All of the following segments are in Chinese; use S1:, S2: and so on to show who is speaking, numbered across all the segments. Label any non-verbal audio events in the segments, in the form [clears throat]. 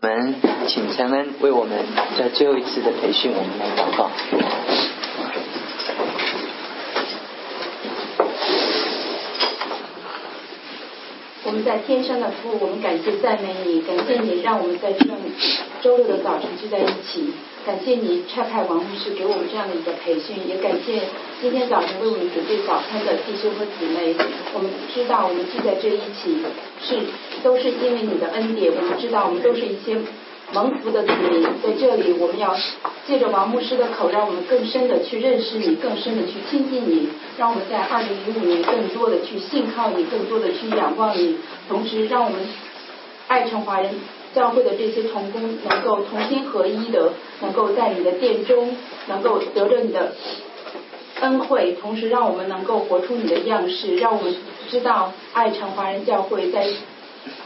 S1: 我们请陈恩为我们在最后一次的培训，我们来祷告。
S2: 我们在天上的父，我们感谢赞美你，感谢你让我们在这周六的早晨聚在一起，感谢你差派王牧师给我们这样的一个培训，也感谢今天早晨为我们准备早餐的弟兄和姊妹。我们知道我们聚在这一起是都是因为你的恩典，我们知道我们都是一些。蒙福的子民，在这里，我们要借着王牧师的口，让我们更深的去认识你，更深的去亲近你，让我们在二零一五年更多的去信靠你，更多的去仰望你，同时让我们爱城华人教会的这些同工能够同心合一的，能够在你的殿中能够得着你的恩惠，同时让我们能够活出你的样式，让我们知道爱城华人教会在。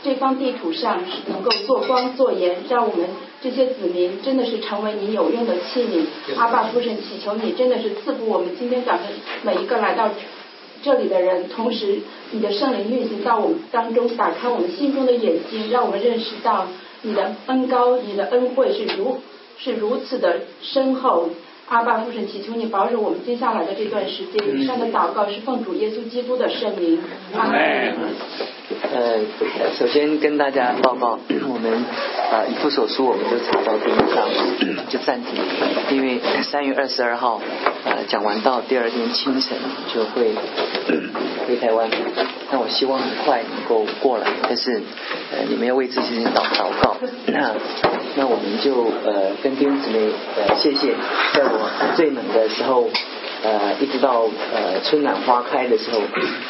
S2: 这方地图上是能够做光做盐，让我们这些子民真的是成为你有用的器皿。阿爸父神祈求你真的是赐福我们今天早晨每一个来到这里的人，同时你的圣灵运行到我们当中，打开我们心中的眼睛，让我们认识到你的恩高、你的恩惠是如是如此的深厚。阿爸父神祈求你保守我们接下来的这段时间。以上的祷告是奉主耶稣基督的圣名。阿门。
S1: 呃，首先跟大家报告，[clears throat] 我们啊一副手术我们就查到第一章 [clears throat] 就暂停，因为三月二十二号呃讲完到第二天清晨就会 [clears throat] 回台湾，那我希望很快能够过来，但是呃你们要为这些祷祷告，那那我们就呃跟弟兄姊妹呃谢谢，在我最冷的时候。呃，一直到呃春暖花开的时候，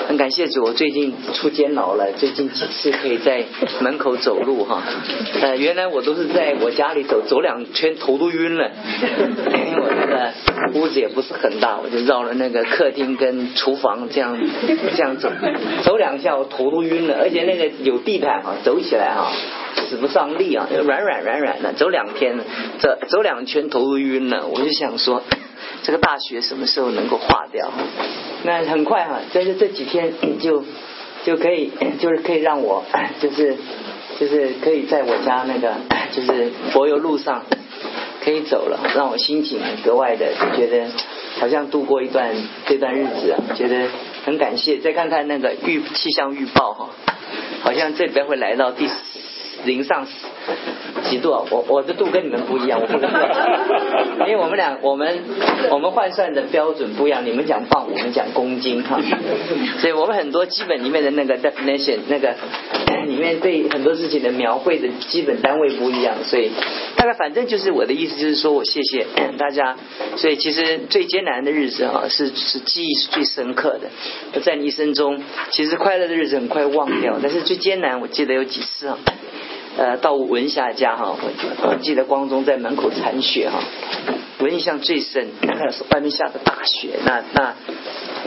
S1: 很感谢主，我最近出监牢了，最近几次可以在门口走路哈。呃，原来我都是在我家里走，走两圈头都晕了，因为我那个屋子也不是很大，我就绕了那个客厅跟厨房这样这样走，走两下我头都晕了，而且那个有地毯啊，走起来啊使不上力啊，软软软软的，走两天走走两圈头都晕了，我就想说。这个大学什么时候能够化掉？那很快哈，在这这几天就就可以，就是可以让我，就是就是可以在我家那个就是柏油路上可以走了，让我心情格外的觉得好像度过一段这段日子啊，觉得很感谢。再看看那个预气象预报哈，好像这边会来到第四零上。几度？我我的度跟你们不一样，我不知道，[laughs] 因为我们俩我们我们换算的标准不一样，你们讲磅，我们讲公斤哈，所以我们很多基本里面的那个 definition 那个里面对很多事情的描绘的基本单位不一样，所以大概反正就是我的意思就是说我谢谢 [coughs] 大家，所以其实最艰难的日子啊是是记忆是最深刻的，在你一生中其实快乐的日子很快忘掉，但是最艰难我记得有几次啊。呃，到文霞家哈，我记得光中在门口铲雪哈，我印象最深，那 [clears throat] 是外面下的大雪，那那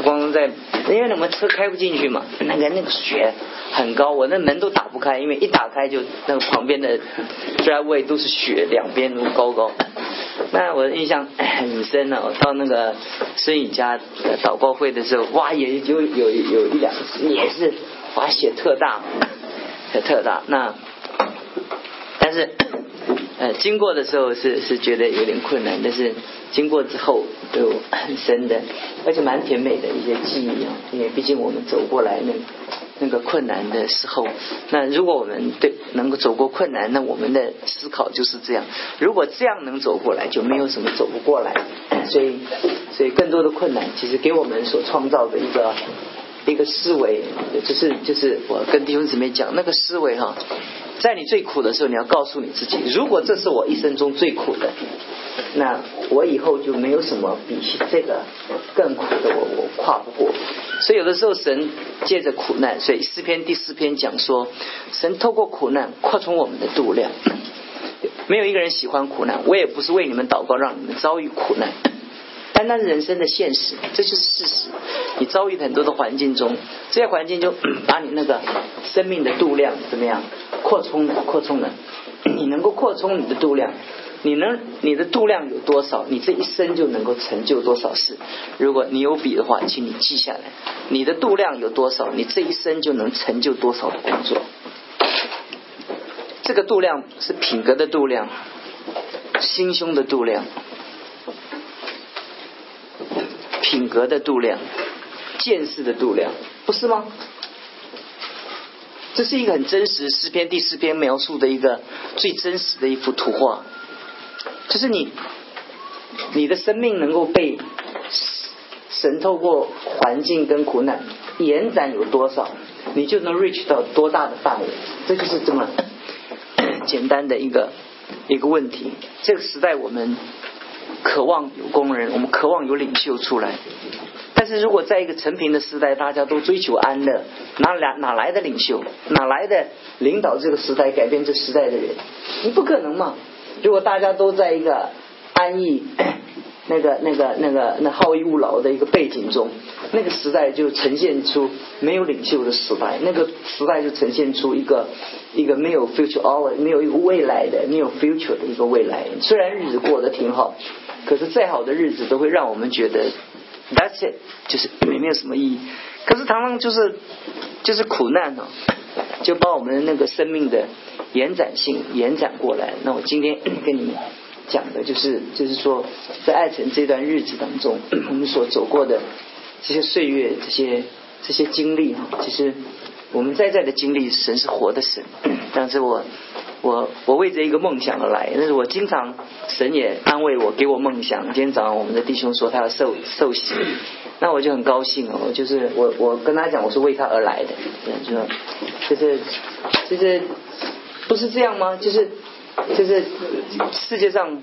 S1: 光宗在，因为我们车开不进去嘛，那个那个雪很高，我那门都打不开，因为一打开就那个旁边的 driveway 都是雪，两边都高高。那我的印象 [clears throat] 很深呢，到那个孙宇家祷告会的时候，哇，也就有有一两次也是滑雪特大，特大那。但是，[coughs] 呃，经过的时候是是觉得有点困难，但是经过之后有很深的，而且蛮甜美的一些记忆啊。因为毕竟我们走过来那那个困难的时候，那如果我们对能够走过困难，那我们的思考就是这样。如果这样能走过来，就没有什么走不过来。[coughs] 所以，所以更多的困难，其实给我们所创造的一个一个思维，就是就是我跟弟兄姊妹讲那个思维哈。在你最苦的时候，你要告诉你自己：如果这是我一生中最苦的，那我以后就没有什么比这个更苦的我我跨不过。所以有的时候神借着苦难，所以诗篇第四篇讲说，神透过苦难扩充我们的度量。没有一个人喜欢苦难，我也不是为你们祷告让你们遭遇苦难。但那是人生的现实，这就是事实。你遭遇很多的环境中，这些环境就把你那个生命的度量怎么样扩充的？扩充的。你能够扩充你的度量，你能你的度量有多少，你这一生就能够成就多少事。如果你有笔的话，请你记下来，你的度量有多少，你这一生就能成就多少的工作。这个度量是品格的度量，心胸的度量，品格的度量，见识的度量，不是吗？这是一个很真实，诗篇第四篇描述的一个最真实的一幅图画，就是你你的生命能够被神透过环境跟苦难延展有多少，你就能 reach 到多大的范围，这就是这么简单的一个一个问题。这个时代我们渴望有工人，我们渴望有领袖出来。但是如果在一个成平的时代，大家都追求安乐，哪来哪来的领袖？哪来的领导这个时代、改变这时代的人？你不可能嘛！如果大家都在一个安逸、[coughs] 那个、那个、那个、那好逸恶劳的一个背景中，那个时代就呈现出没有领袖的时代，那个时代就呈现出一个一个没有 future hour、没有一个未来的、没有 future 的一个未来。虽然日子过得挺好，可是再好的日子都会让我们觉得。That's it，就是没没有什么意义。可是常常就是就是苦难哦，就把我们那个生命的延展性延展过来。那我今天跟你们讲的就是，就是说在爱城这段日子当中，[coughs] 我们所走过的这些岁月、这些这些经历哈，其实我们在在的经历，神是活的神。但是我。我我为这一个梦想而来，但是我经常神也安慰我，给我梦想。今天早上我们的弟兄说他要受受洗，那我就很高兴哦。就是我我跟他讲，我是为他而来的，就说就是就是不是这样吗？就是就是世界上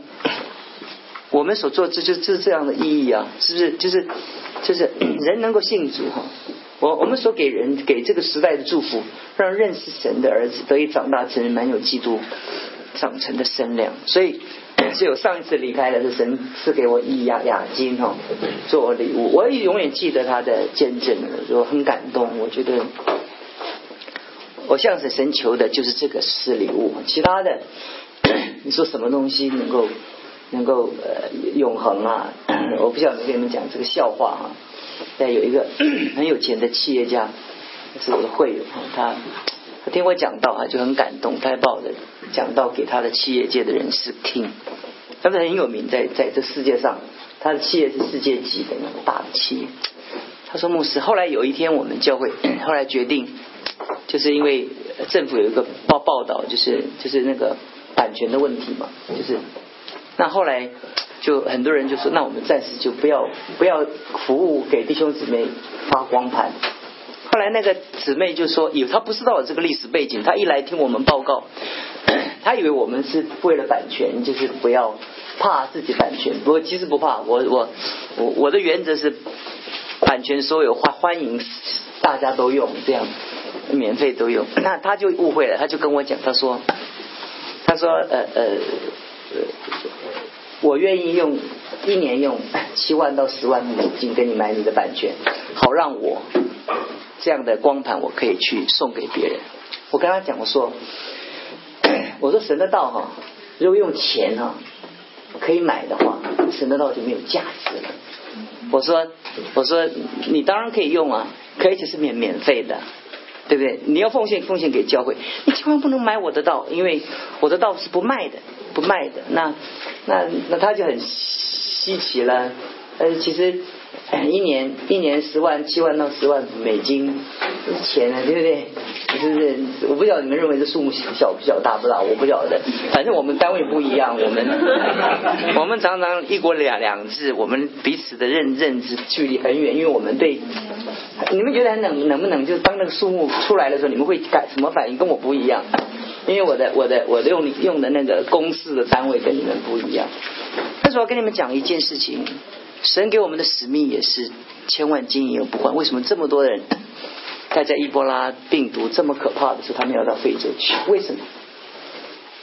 S1: 我们所做这就就是这样的意义啊，是不是？就是就是人能够信主哈。我我们所给人给这个时代的祝福，让认识神的儿子得以长大成人，蛮有基督长成的身量。所以，所以我上一次离开了，是神赐给我一亚亚金哈做我礼物。我也永远记得他的见证，我很感动。我觉得我向着神求的就是这个是礼物，其他的 [coughs] 你说什么东西能够能够呃永恒啊？我不晓得跟你们讲这个笑话啊在有一个 [clears throat] 很有钱的企业家，是我的会友他他听我讲到啊，就很感动，他还把我的讲到给他的企业界的人士听，他是很有名，在在这世界上，他的企业是世界级的那种大的企业。他说牧师，后来有一天我们教会后来决定，就是因为政府有一个报报道，就是就是那个版权的问题嘛，就是那后来。就很多人就说，那我们暂时就不要不要服务给弟兄姊妹发光盘。后来那个姊妹就说，有他不知道这个历史背景，他一来听我们报告，[clears throat] 他以为我们是为了版权，就是不要怕自己版权。不过其实不怕，我我我我的原则是版权所有欢欢迎大家都用，这样免费都用。[clears throat] 那他就误会了，他就跟我讲，他说他说呃呃呃。我愿意用一年用七万到十万美金给你买你的版权，好让我这样的光盘我可以去送给别人。我跟他讲，我说，[coughs] 我说神的道哈，如果用钱哈可以买的话，神的道就没有价值了。我说，我说你当然可以用啊，可以只是免免费的。对不对？你要奉献奉献给教会，你千万不能买我的道，因为我的道是不卖的，不卖的。那那那他就很稀奇了。呃，其实一年一年十万七万到十万美金钱呢，对不对？是不是？我不晓得你们认为这数目小不小大不大，我不晓得。反正我们单位不一样，我们 [laughs] 我们常常一国两两制，我们彼此的认认知距离很远，因为我们对你们觉得能能不能，就是当那个数目出来的时候，你们会感什么反应？跟我不一样，因为我的我的我用用的那个公式的单位跟你们不一样。但是我要跟你们讲一件事情，神给我们的使命也是千万金银不换。为什么这么多人？大家伊波拉病毒这么可怕的时候，他们要到非洲去，为什么？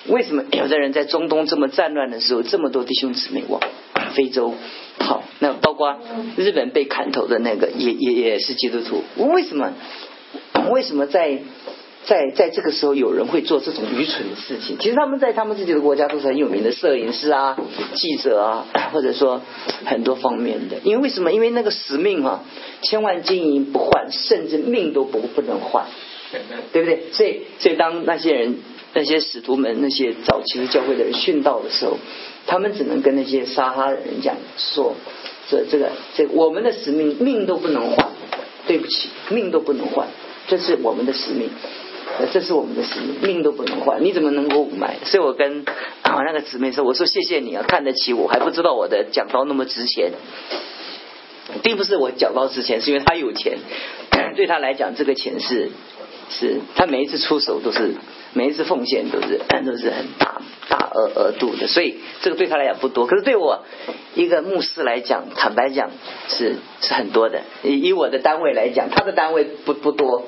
S1: 为什么有的人在中东这么战乱的时候，这么多弟兄姊妹往非洲跑？那包括日本被砍头的那个，也也也是基督徒。为什么？为什么在？在在这个时候，有人会做这种愚蠢的事情。其实他们在他们自己的国家都是很有名的摄影师啊、记者啊，或者说很多方面的。因为为什么？因为那个使命啊，千万金银不换，甚至命都不不能换，对不对？所以，所以当那些人那些使徒们、那些早期的教会的人殉道的时候，他们只能跟那些撒哈人讲说：这、这个、这我们的使命命都不能换，对不起，命都不能换，这是我们的使命，这是我们的使命，命都不能换，你怎么能够买？所以我跟啊那个姊妹说：我说谢谢你啊，看得起我，还不知道我的讲道那么值钱，并不是我讲道值钱，是因为他有钱，对他来讲，这个钱是。是他每一次出手都是每一次奉献都是都是很大大额额度的，所以这个对他来讲不多。可是对我一个牧师来讲，坦白讲是是很多的。以以我的单位来讲，他的单位不不多，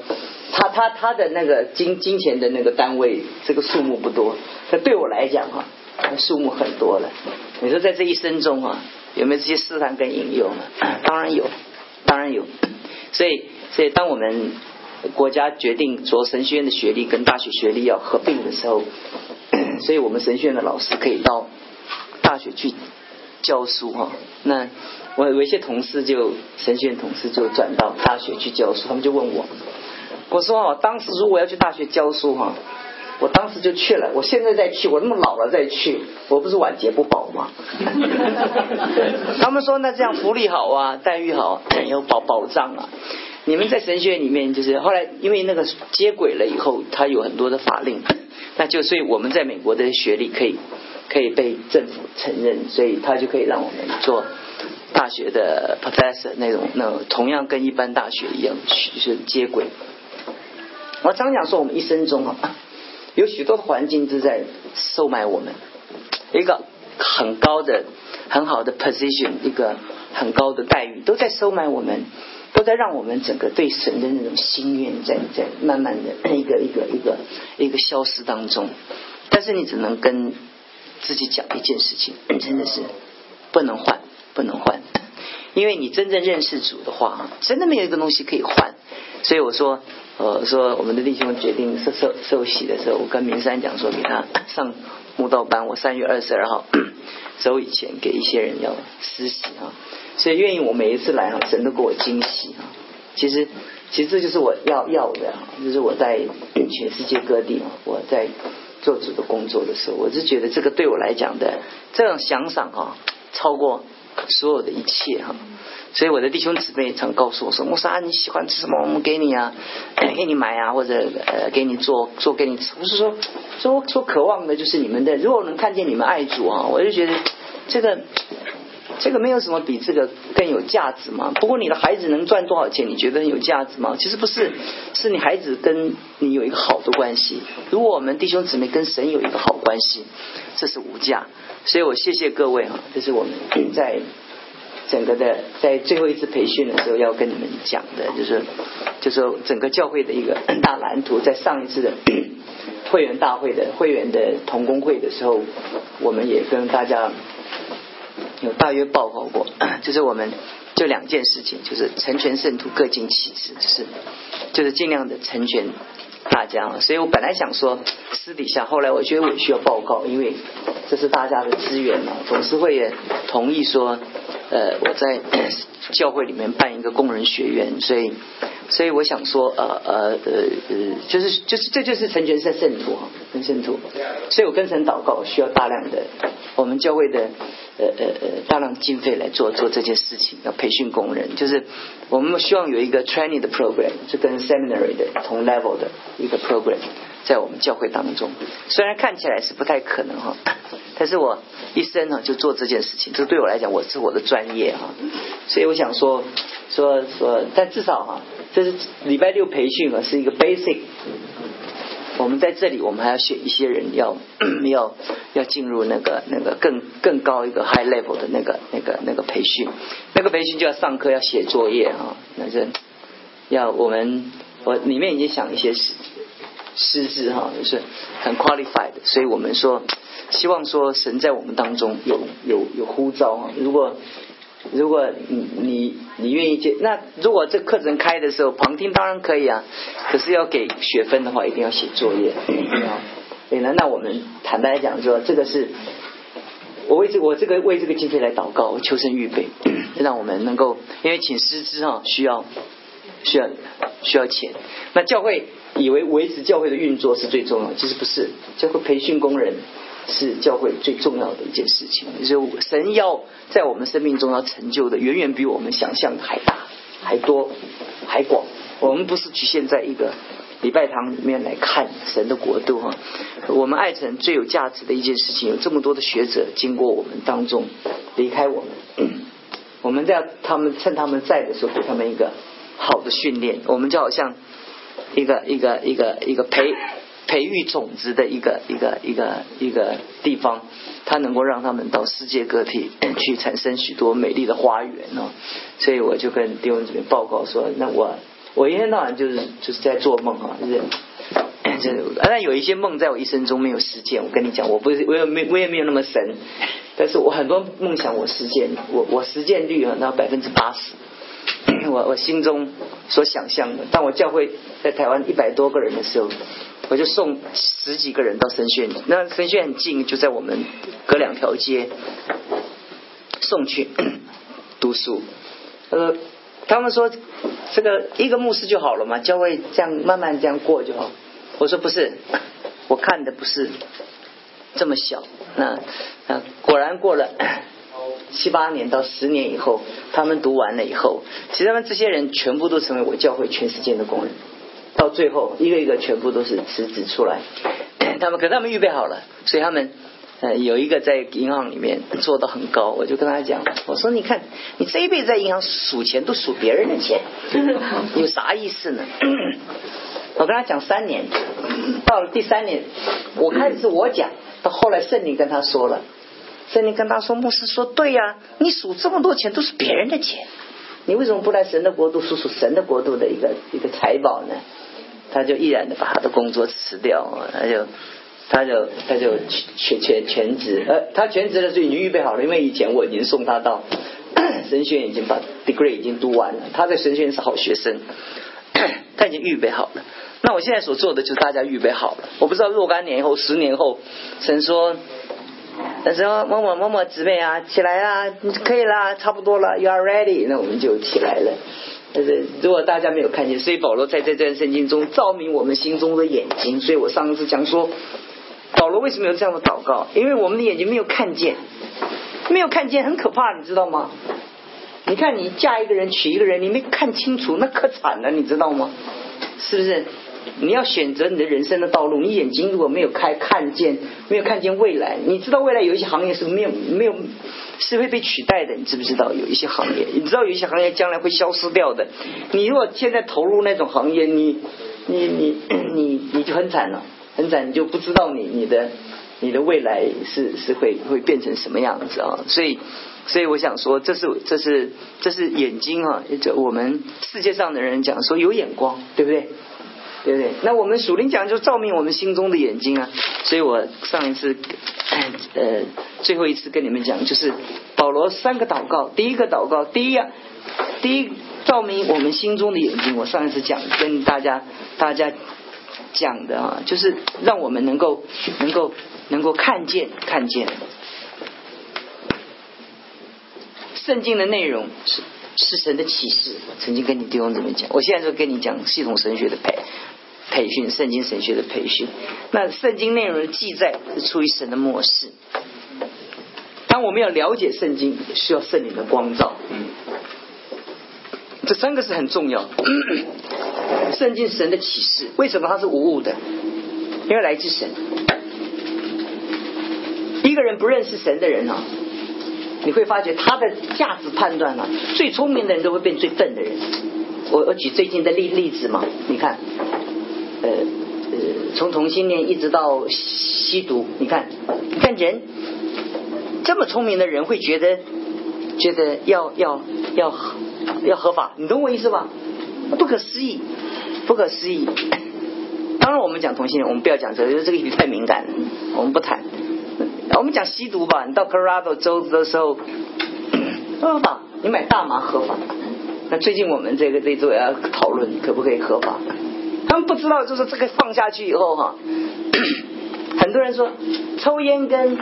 S1: 他他他的那个金金钱的那个单位这个数目不多。可对我来讲哈，数目很多了。你说在这一生中啊，有没有这些试探跟引诱呢？[coughs] 当然有，当然有。所以所以当我们。国家决定说神学院的学历跟大学学历要合并的时候，[coughs] 所以我们神学院的老师可以到大学去教书哈。那我有一些同事就神学院同事就转到大学去教书，他们就问我，我说哦，当时如果要去大学教书哈，我当时就去了，我现在再去，我那么老了再去，我不是晚节不保吗？[laughs] 他们说那这样福利好啊，待遇好，有保保障啊。你们在神学院里面，就是后来因为那个接轨了以后，他有很多的法令，那就所以我们在美国的学历可以可以被政府承认，所以他就可以让我们做大学的 professor 那种，那同样跟一般大学一样是接轨。我常讲说，我们一生中啊，有许多环境都在收买我们，一个很高的、很好的 position，一个很高的待遇，都在收买我们。都在让我们整个对神的那种心愿在在慢慢的一个一个一个一个消失当中，但是你只能跟自己讲一件事情，真的是不能换，不能换，因为你真正认识主的话，真的没有一个东西可以换。所以我说，呃，说我们的弟兄决定受受受洗的时候，我跟明山讲说，给他上慕道班，我三月二十二号 [coughs] 走以前给一些人要实习啊。所以愿意我每一次来啊，神都给我惊喜啊！其实，其实这就是我要要的，就是我在全世界各地啊，我在做主的工作的时候，我是觉得这个对我来讲的这种奖赏啊，超过所有的一切哈。所以我的弟兄姊妹常告诉我说：“穆萨，你喜欢吃什么？我们给你啊，给你买啊，或者呃给你做做给你吃。”我是说，说说渴望的就是你们的，如果能看见你们爱主啊，我就觉得这个。这个没有什么比这个更有价值吗？不过你的孩子能赚多少钱，你觉得有价值吗？其实不是，是你孩子跟你有一个好的关系。如果我们弟兄姊妹跟神有一个好关系，这是无价。所以我谢谢各位哈，这是我们在整个的在最后一次培训的时候要跟你们讲的，就是就是整个教会的一个大蓝图。在上一次的 [coughs] 会员大会的会员的同工会的时候，我们也跟大家。有大约报告过，[coughs] 就是我们就两件事情，就是成全圣徒各尽其职，就是就是尽量的成全大家。所以我本来想说私底下，后来我觉得我需要报告，因为这是大家的资源嘛。董事会也同意说，呃，我在教会里面办一个工人学院，所以 [laughs] 所以我想说，呃呃呃呃，就是就是这就是成全圣圣徒，跟圣徒。所以我跟神祷告，需要大量的我们教会的。呃呃呃，大量经费来做做这件事情，要培训工人，就是我们希望有一个 training 的 program，是跟 seminary 的同 level 的一个 program，在我们教会当中。虽然看起来是不太可能哈，[coughs] 但是我一生呢就做这件事情，这对我来讲我是我的专业哈，所以我想说说说，但至少哈，这是礼拜六培训啊，是一个 basic。我们在这里，我们还要选一些人，[clears throat] 要要要进入那个那个更更高一个 high level 的那个那个那个培训，那个培训就要上课，要写作业啊，那是要我们我里面已经想一些师师资哈，就是很 qualified，所以我们说希望说神在我们当中有有有呼召啊，如果。如果你你你愿意接，那如果这课程开的时候旁听当然可以啊，可是要给学分的话，一定要写作业。对呢，那我们坦白讲说，这个是我为这我这个为这个经费来祷告，求神预备，让我们能够因为请师资哈需要需要需要钱。那教会以为维持教会的运作是最重要，其实不是。教会培训工人是教会最重要的一件事情。就是神要在我们生命中要成就的，远远比我们想象的还大、还多、还广。我们不是局限在一个礼拜堂里面来看神的国度哈。我们爱神最有价值的一件事情，有这么多的学者经过我们当中离开我们。我们在他们趁他们在的时候，给他们一个好的训练。我们就好像一个一个一个一个培培育种子的一个一个一个一个地方，它能够让他们到世界各地去产生许多美丽的花园哦。所以我就跟丁文这边报告说，那我我一天到晚就是就是在做梦啊，就是。但有一些梦在我一生中没有实现。我跟你讲，我不是我也没我也没有那么神，但是我很多梦想我实现，我我实践率啊，那百分之八十。我我心中所想象的，当我教会在台湾一百多个人的时候，我就送十几个人到神学院，那神学院很近，就在我们隔两条街，送去读书。呃，他们说这个一个牧师就好了嘛，教会这样慢慢这样过就好。我说不是，我看的不是这么小。那那果然过了七八年到十年以后，他们读完了以后，其实他们这些人全部都成为我教会全世界的工人。到最后一个一个全部都是辞职出来，[clears throat] 他们可他们预备好了，所以他们呃有一个在银行里面做的很高。我就跟他讲，我说你看你这一辈子在银行数钱都数别人的钱，[laughs] 有啥意思呢？[clears throat] 我跟他讲三年，到了第三年，我开始是我讲，到后来圣灵跟他说了，圣灵跟他说，牧师说对呀，你数这么多钱都是别人的钱，你为什么不来神的国度数数神的国度的一个一个财宝呢？他就毅然的把他的工作辞掉，他就他就他就全全全职，呃，他全职的时候已经预备好了，因为以前我已经送他到 [coughs] 神学院，已经把 degree 已经读完了，他在神学院是好学生，[coughs] 他已经预备好了。那我现在所做的就是大家预备好了。我不知道若干年以后、十年后，神说，那时候某某某某姊妹啊，起来啦，可以啦，差不多了，You are ready，那我们就起来了。但是如果大家没有看见，所以保罗在这段圣经中照明我们心中的眼睛。所以我上次讲说，保罗为什么有这样的祷告？因为我们的眼睛没有看见，没有看见很可怕，你知道吗？你看你嫁一个人娶一个人，你没看清楚，那可惨了，你知道吗？是不是？你要选择你的人生的道路，你眼睛如果没有开，看见没有看见未来，你知道未来有一些行业是没有没有是会被取代的，你知不知道？有一些行业，你知道有一些行业将来会消失掉的。你如果现在投入那种行业，你你你你你就很惨了，很惨，你就不知道你你的你的未来是是会会变成什么样子啊！所以所以我想说，这是这是这是眼睛啊！这我们世界上的人讲说有眼光，对不对？对不对？那我们属灵讲就照明我们心中的眼睛啊！所以我上一次，呃，最后一次跟你们讲，就是保罗三个祷告。第一个祷告，第一啊，第一照明我们心中的眼睛。我上一次讲跟大家大家讲的啊，就是让我们能够能够能够看见看见圣经的内容是是神的启示。曾经跟你弟兄怎么讲？我现在就跟你讲系统神学的培。培训圣经神学的培训，那圣经内容的记载是出于神的漠视。当我们要了解圣经，需要圣灵的光照。这三个是很重要。圣经神的启示，为什么它是无误的？因为来自神。一个人不认识神的人啊，你会发觉他的价值判断啊，最聪明的人都会变最笨的人。我我举最近的例例子嘛，你看。呃呃，从同性恋一直到吸毒，你看，你看人这么聪明的人会觉得觉得要要要要合法，你懂我意思吧？不可思议，不可思议。[coughs] 当然，我们讲同性恋，我们不要讲这个，因为这个议题太敏感了，我们不谈。我们讲吸毒吧，你到 Colorado 州的时候，合法，你买大麻合法。那最近我们这个这周也要讨论可不可以合法。他们不知道，就是这个放下去以后哈，[coughs] 很多人说抽烟跟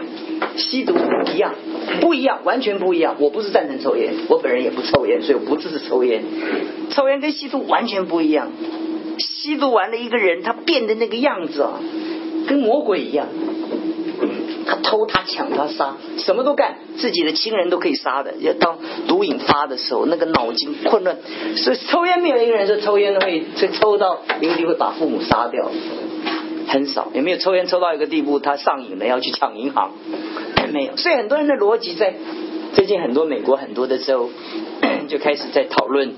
S1: 吸毒一样，不一样，完全不一样。我不是赞成抽烟，我本人也不抽烟，所以我不支持抽烟。抽烟跟吸毒完全不一样。吸毒完了一个人，他变的那个样子啊，跟魔鬼一样。偷，他抢，他杀，什么都干，自己的亲人都可以杀的。要当毒瘾发的时候，那个脑筋混乱。所以抽烟没有一个人说抽烟会，所以抽到一定会把父母杀掉。很少，有没有抽烟抽到一个地步，他上瘾了要去抢银行？没有。所以很多人的逻辑在最近很多美国很多的州 [coughs] 就开始在讨论，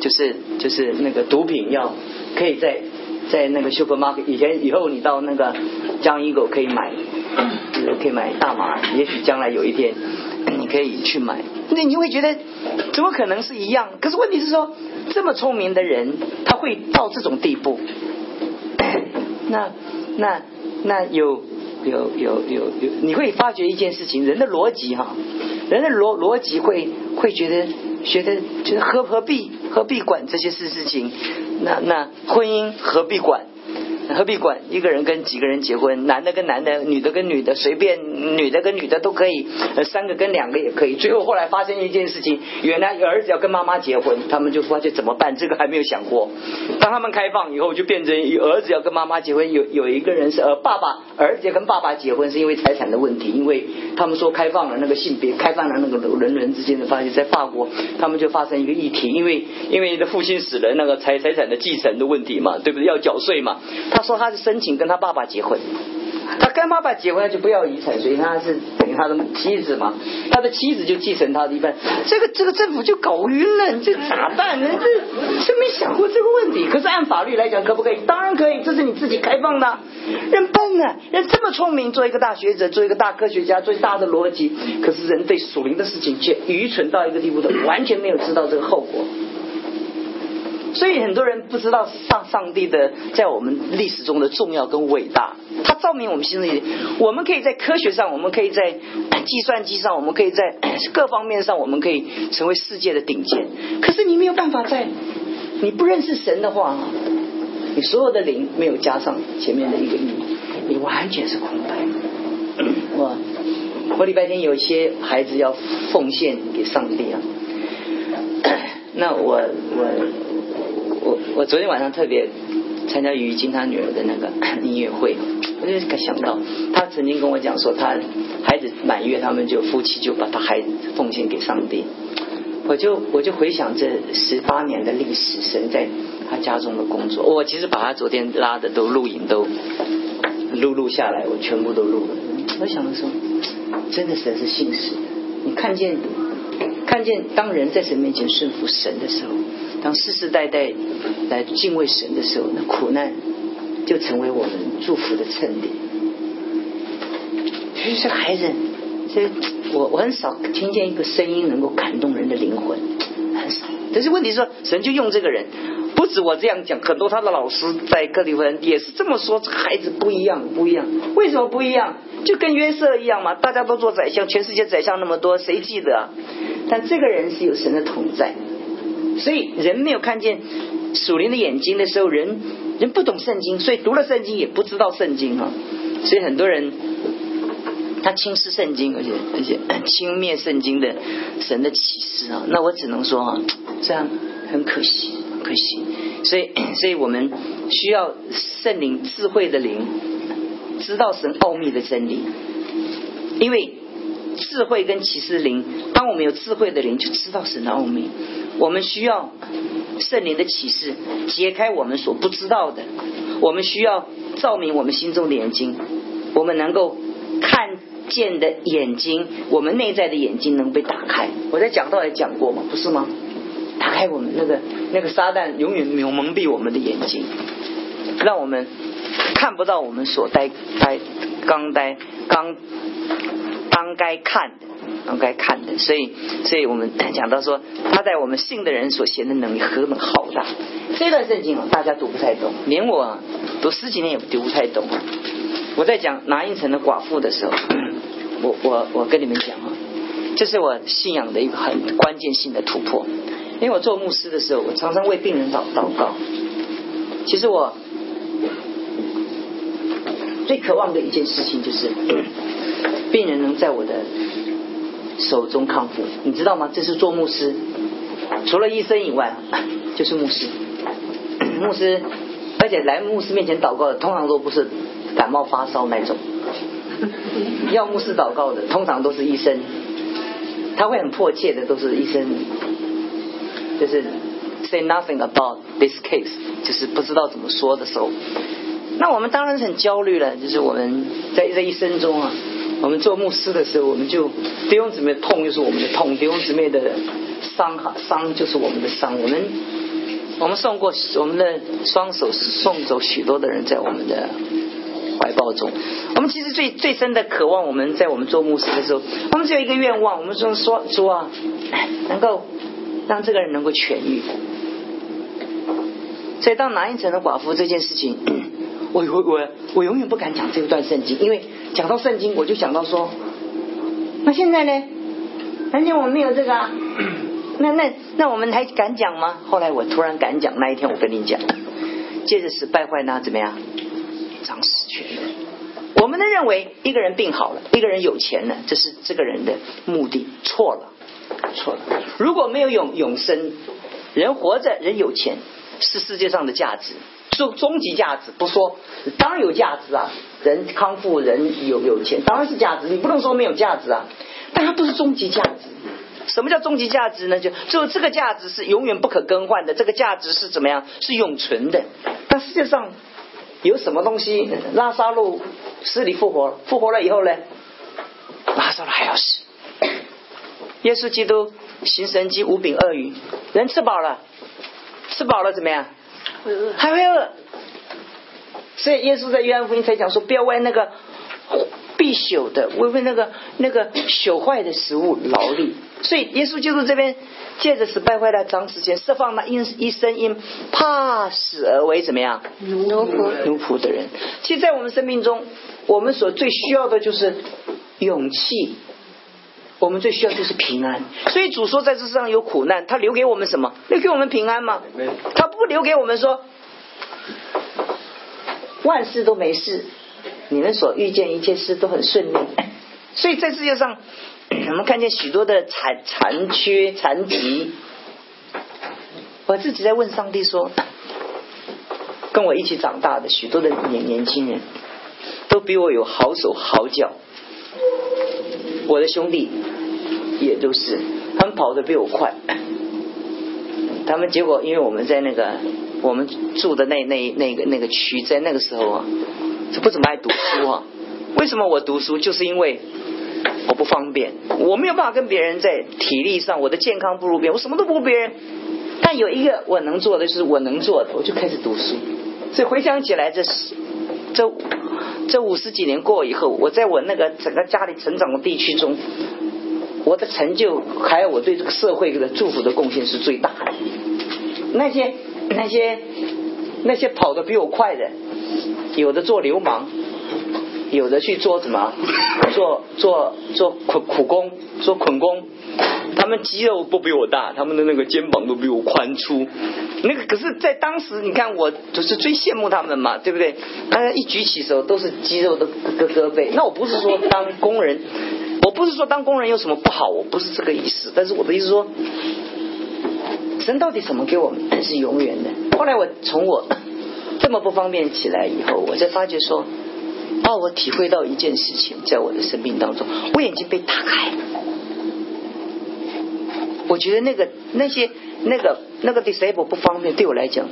S1: 就是就是那个毒品要可以在在那个 supermarket 以前以后你到那个江阴狗可以买，嗯可以买大麻，也许将来有一天你可以去买，那你会觉得怎么可能是一样？可是问题是说，这么聪明的人他会到这种地步？那那那有有有有有，你会发觉一件事情，人的逻辑哈，人的逻逻辑会会觉得觉得觉得何何必何必管这些事事情？那那婚姻何必管？何必管一个人跟几个人结婚？男的跟男的，女的跟女的，随便女的跟女的都可以，三个跟两个也可以。最后后来发生一件事情，原来儿子要跟妈妈结婚，他们就发现怎么办？这个还没有想过。当他们开放以后，就变成儿子要跟妈妈结婚。有有一个人是呃爸爸，儿子要跟爸爸结婚是因为财产的问题，因为他们说开放了那个性别，开放了那个人人之间的发现，在法国他们就发生一个议题，因为因为你的父亲死了，那个财财产的继承的问题嘛，对不对？要缴税嘛。他说他是申请跟他爸爸结婚，他跟爸爸结婚他就不要遗产，所以他是等于他的妻子嘛，他的妻子就继承他的一半。这个这个政府就搞晕了，你这咋办？呢这真没想过这个问题。可是按法律来讲，可不可以？当然可以，这是你自己开放的。人笨啊，人这么聪明，做一个大学者，做一个大科学家，最大的逻辑，可是人对属灵的事情却愚蠢到一个地步的，完全没有知道这个后果。所以很多人不知道上上帝的在我们历史中的重要跟伟大，他照明我们心里。我们可以在科学上，我们可以在计算机上，我们可以在各方面上，我们可以成为世界的顶尖。可是你没有办法在你不认识神的话，你所有的灵没有加上前面的一个义，你完全是空白。我我礼拜天有一些孩子要奉献给上帝啊，[coughs] 那我我。我我昨天晚上特别参加于金他女儿的那个 [coughs] 音乐会，我就想到他曾经跟我讲说，他孩子满月，他们就夫妻就把他孩子奉献给上帝。我就我就回想这十八年的历史，神在他家中的工作。我其实把他昨天拉的都录影都录录下来，我全部都录了。我想说，真的神是信实的。你看见看见当人在神面前顺服神的时候。当世世代代来敬畏神的时候，那苦难就成为我们祝福的衬底。其实这孩子，所以我我很少听见一个声音能够感动人的灵魂，很少。但是问题是说，神就用这个人，不止我这样讲，很多他的老师在各地方也是这么说。这孩子不一样，不一样。为什么不一样？就跟约瑟一样嘛，大家都做宰相，全世界宰相那么多，谁记得？但这个人是有神的同在。所以人没有看见属灵的眼睛的时候，人人不懂圣经，所以读了圣经也不知道圣经哈。所以很多人他轻视圣经，而且而且轻蔑圣经的神的启示啊。那我只能说哈，这样很可惜，可惜。所以 [coughs] 所以我们需要圣灵智慧的灵，知道神奥秘的真理，因为智慧跟启示灵，当我们有智慧的灵，就知道神的奥秘。我们需要圣灵的启示，揭开我们所不知道的。我们需要照明我们心中的眼睛，我们能够看见的眼睛，我们内在的眼睛能被打开。我在讲道也讲过嘛，不是吗？打开我们那个那个撒旦永远没有蒙蔽我们的眼睛，让我们看不到我们所该该刚该刚当该看的。当该看的，所以，所以我们讲到说，他在我们信的人所显的能力何等浩大。这段圣经，大家读不太懂，连我读十几年也读不太懂。我在讲拿印城的寡妇的时候，[coughs] 我我我跟你们讲啊，这是我信仰的一个很关键性的突破。因为我做牧师的时候，我常常为病人祷祷告。其实我最渴望的一件事情就是。病人能在我的手中康复，你知道吗？这是做牧师，除了医生以外，[laughs] 就是牧师。[coughs] 牧师，而且来牧师面前祷告的，通常都不是感冒发烧那种。[laughs] 要牧师祷告的，通常都是医生。他会很迫切的，都是医生，就是 say nothing about this case，就是不知道怎么说的时候。那我们当然是很焦虑了，就是我们在这一生中啊，我们做牧师的时候，我们就弟兄姊妹痛就是我们的痛，弟兄姊妹的伤伤就是我们的伤。我们我们送过我们的双手送走许多的人在我们的怀抱中。我们其实最最深的渴望，我们在我们做牧师的时候，我们只有一个愿望，我们说说主啊，能够让这个人能够痊愈。所以当拿一层的寡妇这件事情。我我我我永远不敢讲这一段圣经，因为讲到圣经，我就想到说，那现在呢？反正我们没有这个，啊，那那那我们还敢讲吗？后来我突然敢讲，那一天我跟你讲，接着是败坏那怎么样？长死权。我们的认为，一个人病好了，一个人有钱了，这是这个人的目的，错了，错了。如果没有永永生，人活着，人有钱，是世界上的价值。终终极价值不说，当然有价值啊！人康复，人有有钱，当然是价值。你不能说没有价值啊，但它不是终极价值。什么叫终极价值呢？就就这个价值是永远不可更换的，这个价值是怎么样？是永存的。但世界上有什么东西？拉萨路死里复活，复活了以后呢？拉萨路还要死。耶稣基督行神迹五饼二鱼，人吃饱了，吃饱了怎么样？还会饿，所以耶稣在约翰福音才讲说，不要为那个必朽的，为为那个那个朽坏的食物劳力。所以耶稣就是这边借着死败坏的长时间，释放那因一生因怕死而为怎么样
S2: 奴仆
S1: 奴仆的人。其实，在我们生命中，我们所最需要的就是勇气。我们最需要就是平安，所以主说在这世上有苦难，他留给我们什么？留给我们平安吗？他不留给我们说万事都没事，你们所遇见一切事都很顺利。所以在世界上，[clears throat] 我们看见许多的残残缺残疾。我自己在问上帝说，跟我一起长大的许多的年年轻人，都比我有好手好脚。我的兄弟也都是，他们跑得比我快。[laughs] 他们结果，因为我们在那个我们住的那那那个那个区，在那个时候啊，就不怎么爱读书啊。为什么我读书？就是因为我不方便，我没有办法跟别人在体力上，我的健康不如别人，我什么都不如别人。但有一个我能做的，就是我能做的，我就开始读书。所以回想起来，这是这。这五十几年过以后，我在我那个整个家里成长的地区中，我的成就还有我对这个社会的祝福的贡献是最大的。那些那些那些跑得比我快的，有的做流氓，有的去做什么，做做做苦苦工，做捆工。他们肌肉不比我大，他们的那个肩膀都比我宽粗。那个可是，在当时，你看我就是最羡慕他们嘛，对不对？大家一举起手都是肌肉的胳胳背。那我不是说当工人，我不是说当工人有什么不好，我不是这个意思。但是我的意思说，神到底什么给我们是永远的？后来我从我这么不方便起来以后，我才发觉说，哦，我体会到一件事情，在我的生命当中，我眼睛被打开了。我觉得那个那些那个那个 disable 不方便，对我来讲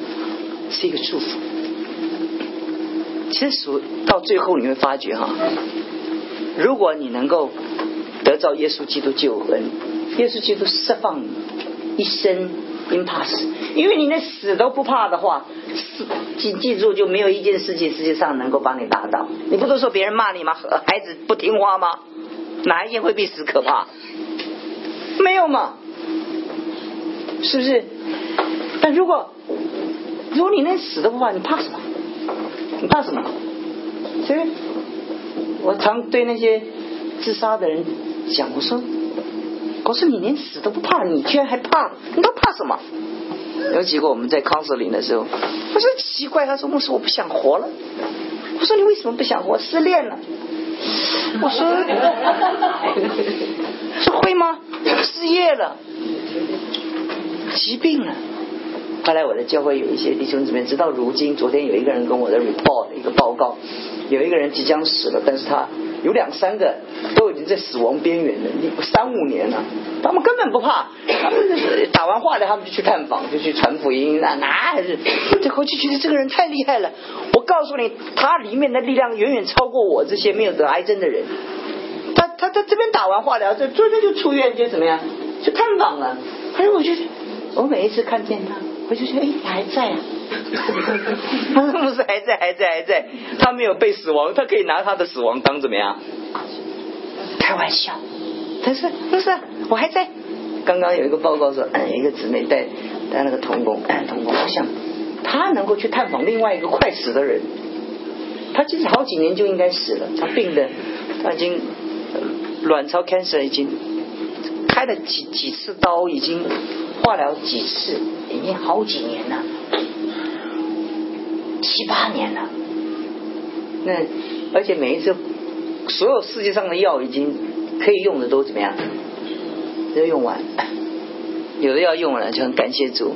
S1: 是一个祝福。其实属到最后你会发觉哈，如果你能够得到耶稣基督救恩，耶稣基督释放你一生因怕死，因为你连死都不怕的话，死记记住就没有一件事情世界上能够把你打倒。你不都说别人骂你吗？孩子不听话吗？哪一件会比死可怕？没有嘛。是不是？但如果如果你连死都不怕，你怕什么？你怕什么？所以，我常对那些自杀的人讲，我说：“我说你连死都不怕，你居然还怕？你都怕什么？”有几个我们在康斯林的时候，我说奇怪，他说：“牧师，我不想活了。”我说：“你为什么不想活？失恋了？”我说，[laughs] 说会吗？失业了，疾病了。后来我的教会有一些弟兄姊妹，直到如今，昨天有一个人跟我的 report 一个报告，有一个人即将死了，但是他有两三个都已经在死亡边缘了，三五年了，他们根本不怕，他们打完化疗，他们就去探访，就去传福音啊，那还是这回去觉得这个人太厉害了。我告诉你，他里面的力量远远超过我这些没有得癌症的人。他他他这边打完化疗，这昨天就出院，就怎么样，就探访了。哎我觉得，我每一次看见他。我就觉得，哎，还在啊！他不是还在，还在，还在。他没有被死亡，他可以拿他的死亡当怎么样？开玩笑。但是不是，我还在。刚刚有一个报告说，一个姊妹带带那个童工，童工，我想他能够去探访另外一个快死的人。他其实好几年就应该死了，他病的，他已经卵巢 cancer 已经开了几几次刀，已经化疗几次。已经好几年了，七八年了。那而且每一次，所有世界上的药已经可以用的都怎么样？都用完。[laughs] 有的要用了，就很感谢主，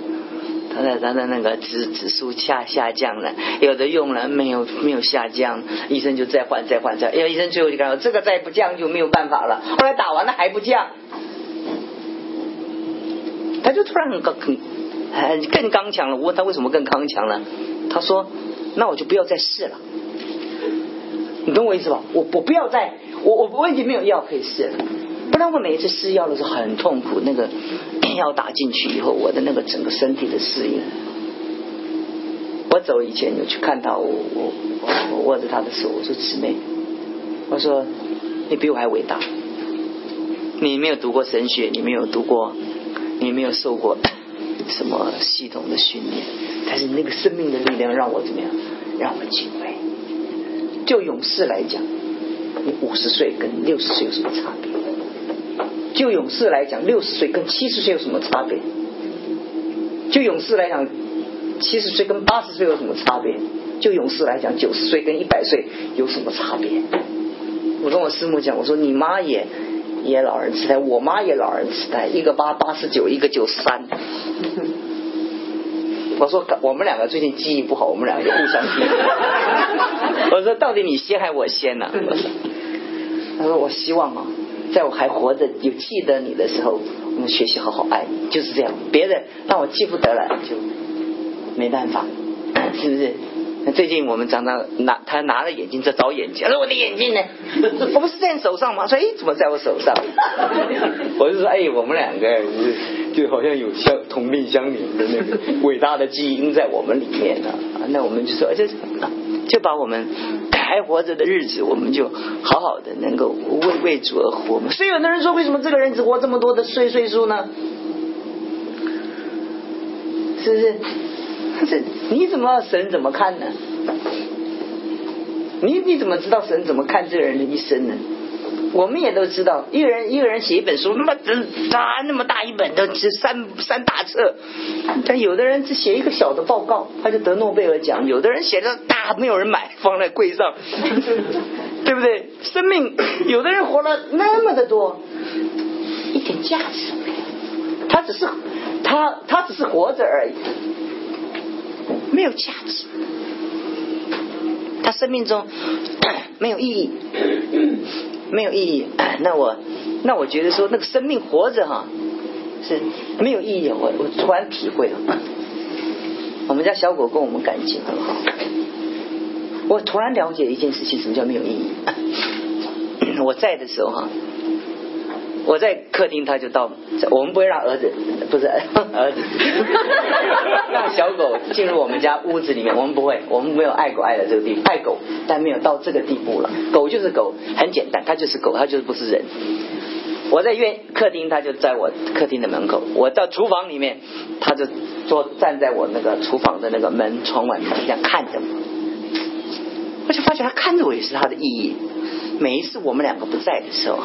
S1: 他的他的那个指指数下下降了。有的用了没有没有下降，医生就再换再换再，因为医生最后就讲这个再不降就没有办法了。后来打完了还不降，他就突然很高很。更刚强了。我问他为什么更刚强了，他说：“那我就不要再试了。”你懂我意思吧？我我不要再，我我我已经没有药可以试了。不然我每一次试药的时候很痛苦。那个药打进去以后，我的那个整个身体的适应。我走以前有去看到我我我握着他的手，我说：“姊妹，我说你比我还伟大。你没有读过神学，你没有读过，你没有受过。”什么系统的训练？但是那个生命的力量让我怎么样？让我敬畏。就勇士来讲，你五十岁跟六十岁有什么差别？就勇士来讲，六十岁跟七十岁有什么差别？就勇士来讲，七十岁跟八十岁有什么差别？就勇士来讲，九十岁跟一百岁有什么差别？我跟我师母讲，我说你妈也。也老人痴呆，我妈也老人痴呆，一个八八十九，一个九三。[laughs] 我说我们两个最近记忆不好，我们两个就互相记。[laughs] 我说到底你先还是我先呢？他说我希望啊，在我还活着有记得你的时候，我们学习好好爱你，就是这样。别人让我记不得了，就没办法，是不是？最近我们常常拿他拿着眼镜在找眼镜，他说我的眼镜呢？[laughs] 我不是在你手上吗？说哎，怎么在我手上？[laughs] 我就说哎，我们两个就好像有相同病相怜的那个伟大的基因在我们里面呢。那我们就说，就就把我们还活着的日子，我们就好好的能够为为主而活嘛。所以有的人说，为什么这个人只活这么多的岁岁数呢？是不是？这你怎么神怎么看呢？你你怎么知道神怎么看这个人的一生呢？我们也都知道，一个人一个人写一本书，那么大那么大一本，都只三三大册。但有的人只写一个小的报告，他就得诺贝尔奖；有的人写的大，没有人买，放在柜上，[laughs] 对不对？生命，有的人活了那么的多，一点价值没有。他只是他他只是活着而已。没有价值，他生命中 [coughs] 没有意义，[coughs] 没有意义。那我那我觉得说，那个生命活着哈是没有意义。我我突然体会了，[coughs] 我们家小狗跟我们感情很好，我突然了解一件事情，什么叫没有意义？我在的时候哈。我在客厅，他就到。我们不会让儿子，不是 [laughs] 儿子，[laughs] 让小狗进入我们家屋子里面。我们不会，我们没有爱狗爱到这个地步，爱狗，但没有到这个地步了。狗就是狗，很简单，它就是狗，它就是不是人。我在院客厅，他就在我客厅的门口；我到厨房里面，他就坐站在我那个厨房的那个门窗外面，这样看着我。我就发觉他看着我也是他的意义。每一次我们两个不在的时候。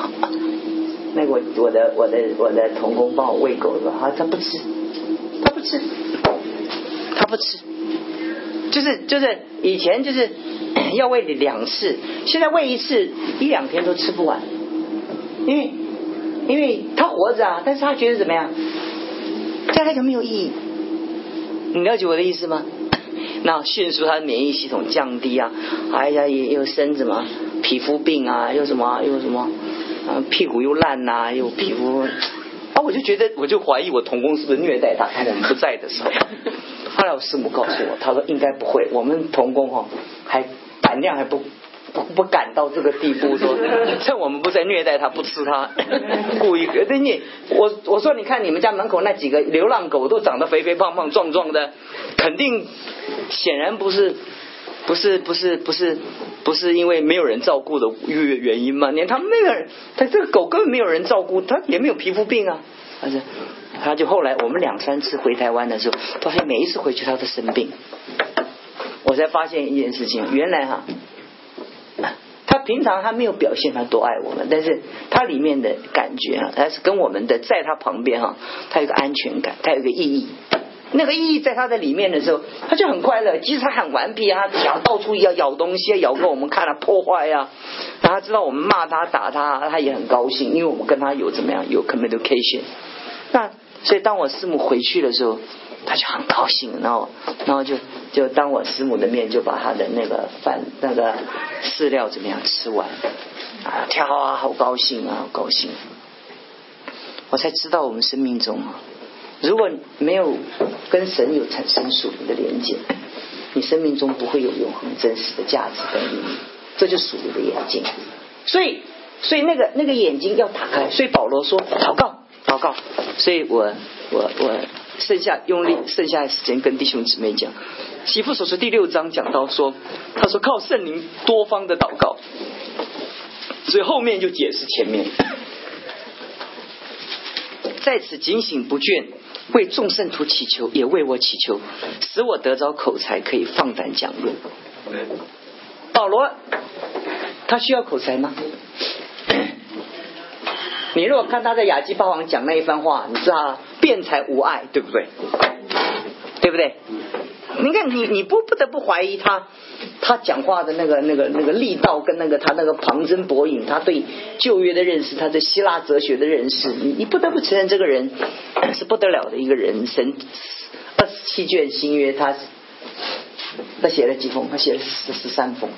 S1: 那个我我的我的我的童工帮我喂狗了啊，他不吃，他不吃，他不吃，就是就是以前就是 [coughs] 要喂你两次，现在喂一次一两天都吃不完，因为因为他活着啊，但是他觉得怎么样？这还没有意义。你了解我的意思吗？[coughs] 那迅速他的免疫系统降低啊，哎呀，也又生什么皮肤病啊，又什么又什么，啊，屁股又烂呐，又皮肤啊，我就觉得，我就怀疑我童工是不是虐待他？我们不在的时候，[laughs] 后来我师母告诉我，他说应该不会，我们童工哈还胆量还不。不不敢到这个地步，[laughs] 说趁我们不在虐待他，不吃他，故意。那你，我我说，你看你们家门口那几个流浪狗都长得肥肥胖胖壮壮的，肯定显然不是不是不是不是不是因为没有人照顾的原原因吗？连他们那个人，他这个狗根本没有人照顾，他也没有皮肤病啊。他是，他就后来我们两三次回台湾的时候，发现每一次回去他都生病，我才发现一件事情，原来哈。他平常他没有表现他多爱我们，但是他里面的感觉啊，他是跟我们的在他旁边哈，他有个安全感，他有个意义。那个意义在他的里面的时候，他就很快乐。即使他很顽皮啊，想到处要咬东西啊，咬给我们看啊，破坏呀。然后他知道我们骂他打他，他也很高兴，因为我们跟他有怎么样有 communication。那所以当我师母回去的时候。他就很高兴，然后，然后就就当我师母的面就把他的那个饭那个饲料怎么样吃完，啊，跳啊，好高兴啊，好高兴！我才知道我们生命中啊，如果没有跟神有产生属灵的连接，你生命中不会有永恒真实的价值跟意义。这就属灵的眼睛。所以，所以那个那个眼睛要打开。所以保罗说祷告，祷告。所以我我我。剩下用力，剩下的时间跟弟兄姊妹讲，《媳妇所说》第六章讲到说，他说靠圣灵多方的祷告，所以后面就解释前面，在此警醒不倦，为众圣徒祈求，也为我祈求，使我得着口才，可以放胆讲论。保罗他需要口才吗？[coughs] 你如果看他在雅基巴王讲那一番话，你知道辩才无碍，对不对？对不对？你看你你不不得不怀疑他，他讲话的那个那个那个力道跟那个他那个旁征博引，他对旧约的认识，他对希腊哲学的认识，你你不得不承认这个人是不得了的一个人。神二十七卷新约，他他写了几封？他写了十十三封。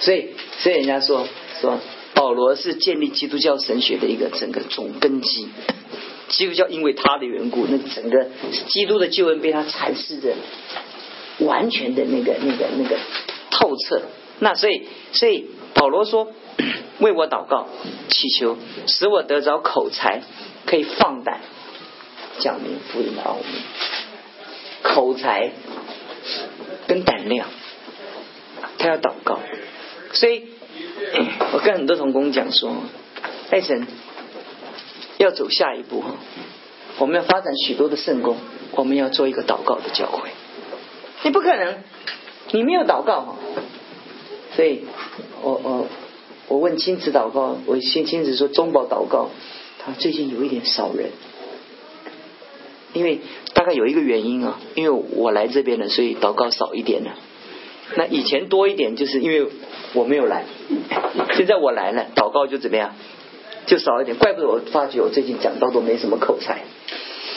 S1: 所以所以人家说说。保罗是建立基督教神学的一个整个总根基，基督教因为他的缘故，那整个基督的救恩被他阐释的完全的那个那个那个透彻。那所以 [coughs] 所以保罗说为我祷告，祈求使我得着口才，可以放胆讲明福音的奥秘。口才跟胆量，他要祷告，所以。[coughs] 我跟很多同工讲说，爱神要走下一步，我们要发展许多的圣功，我们要做一个祷告的教会。你不可能，你没有祷告，所以我我我问亲子祷告，我先亲子说中保祷告，他最近有一点少人，因为大概有一个原因啊，因为我来这边了，所以祷告少一点了。那以前多一点，就是因为我没有来。现在我来了，祷告就怎么样，就少一点。怪不得我发觉我最近讲道都没什么口才。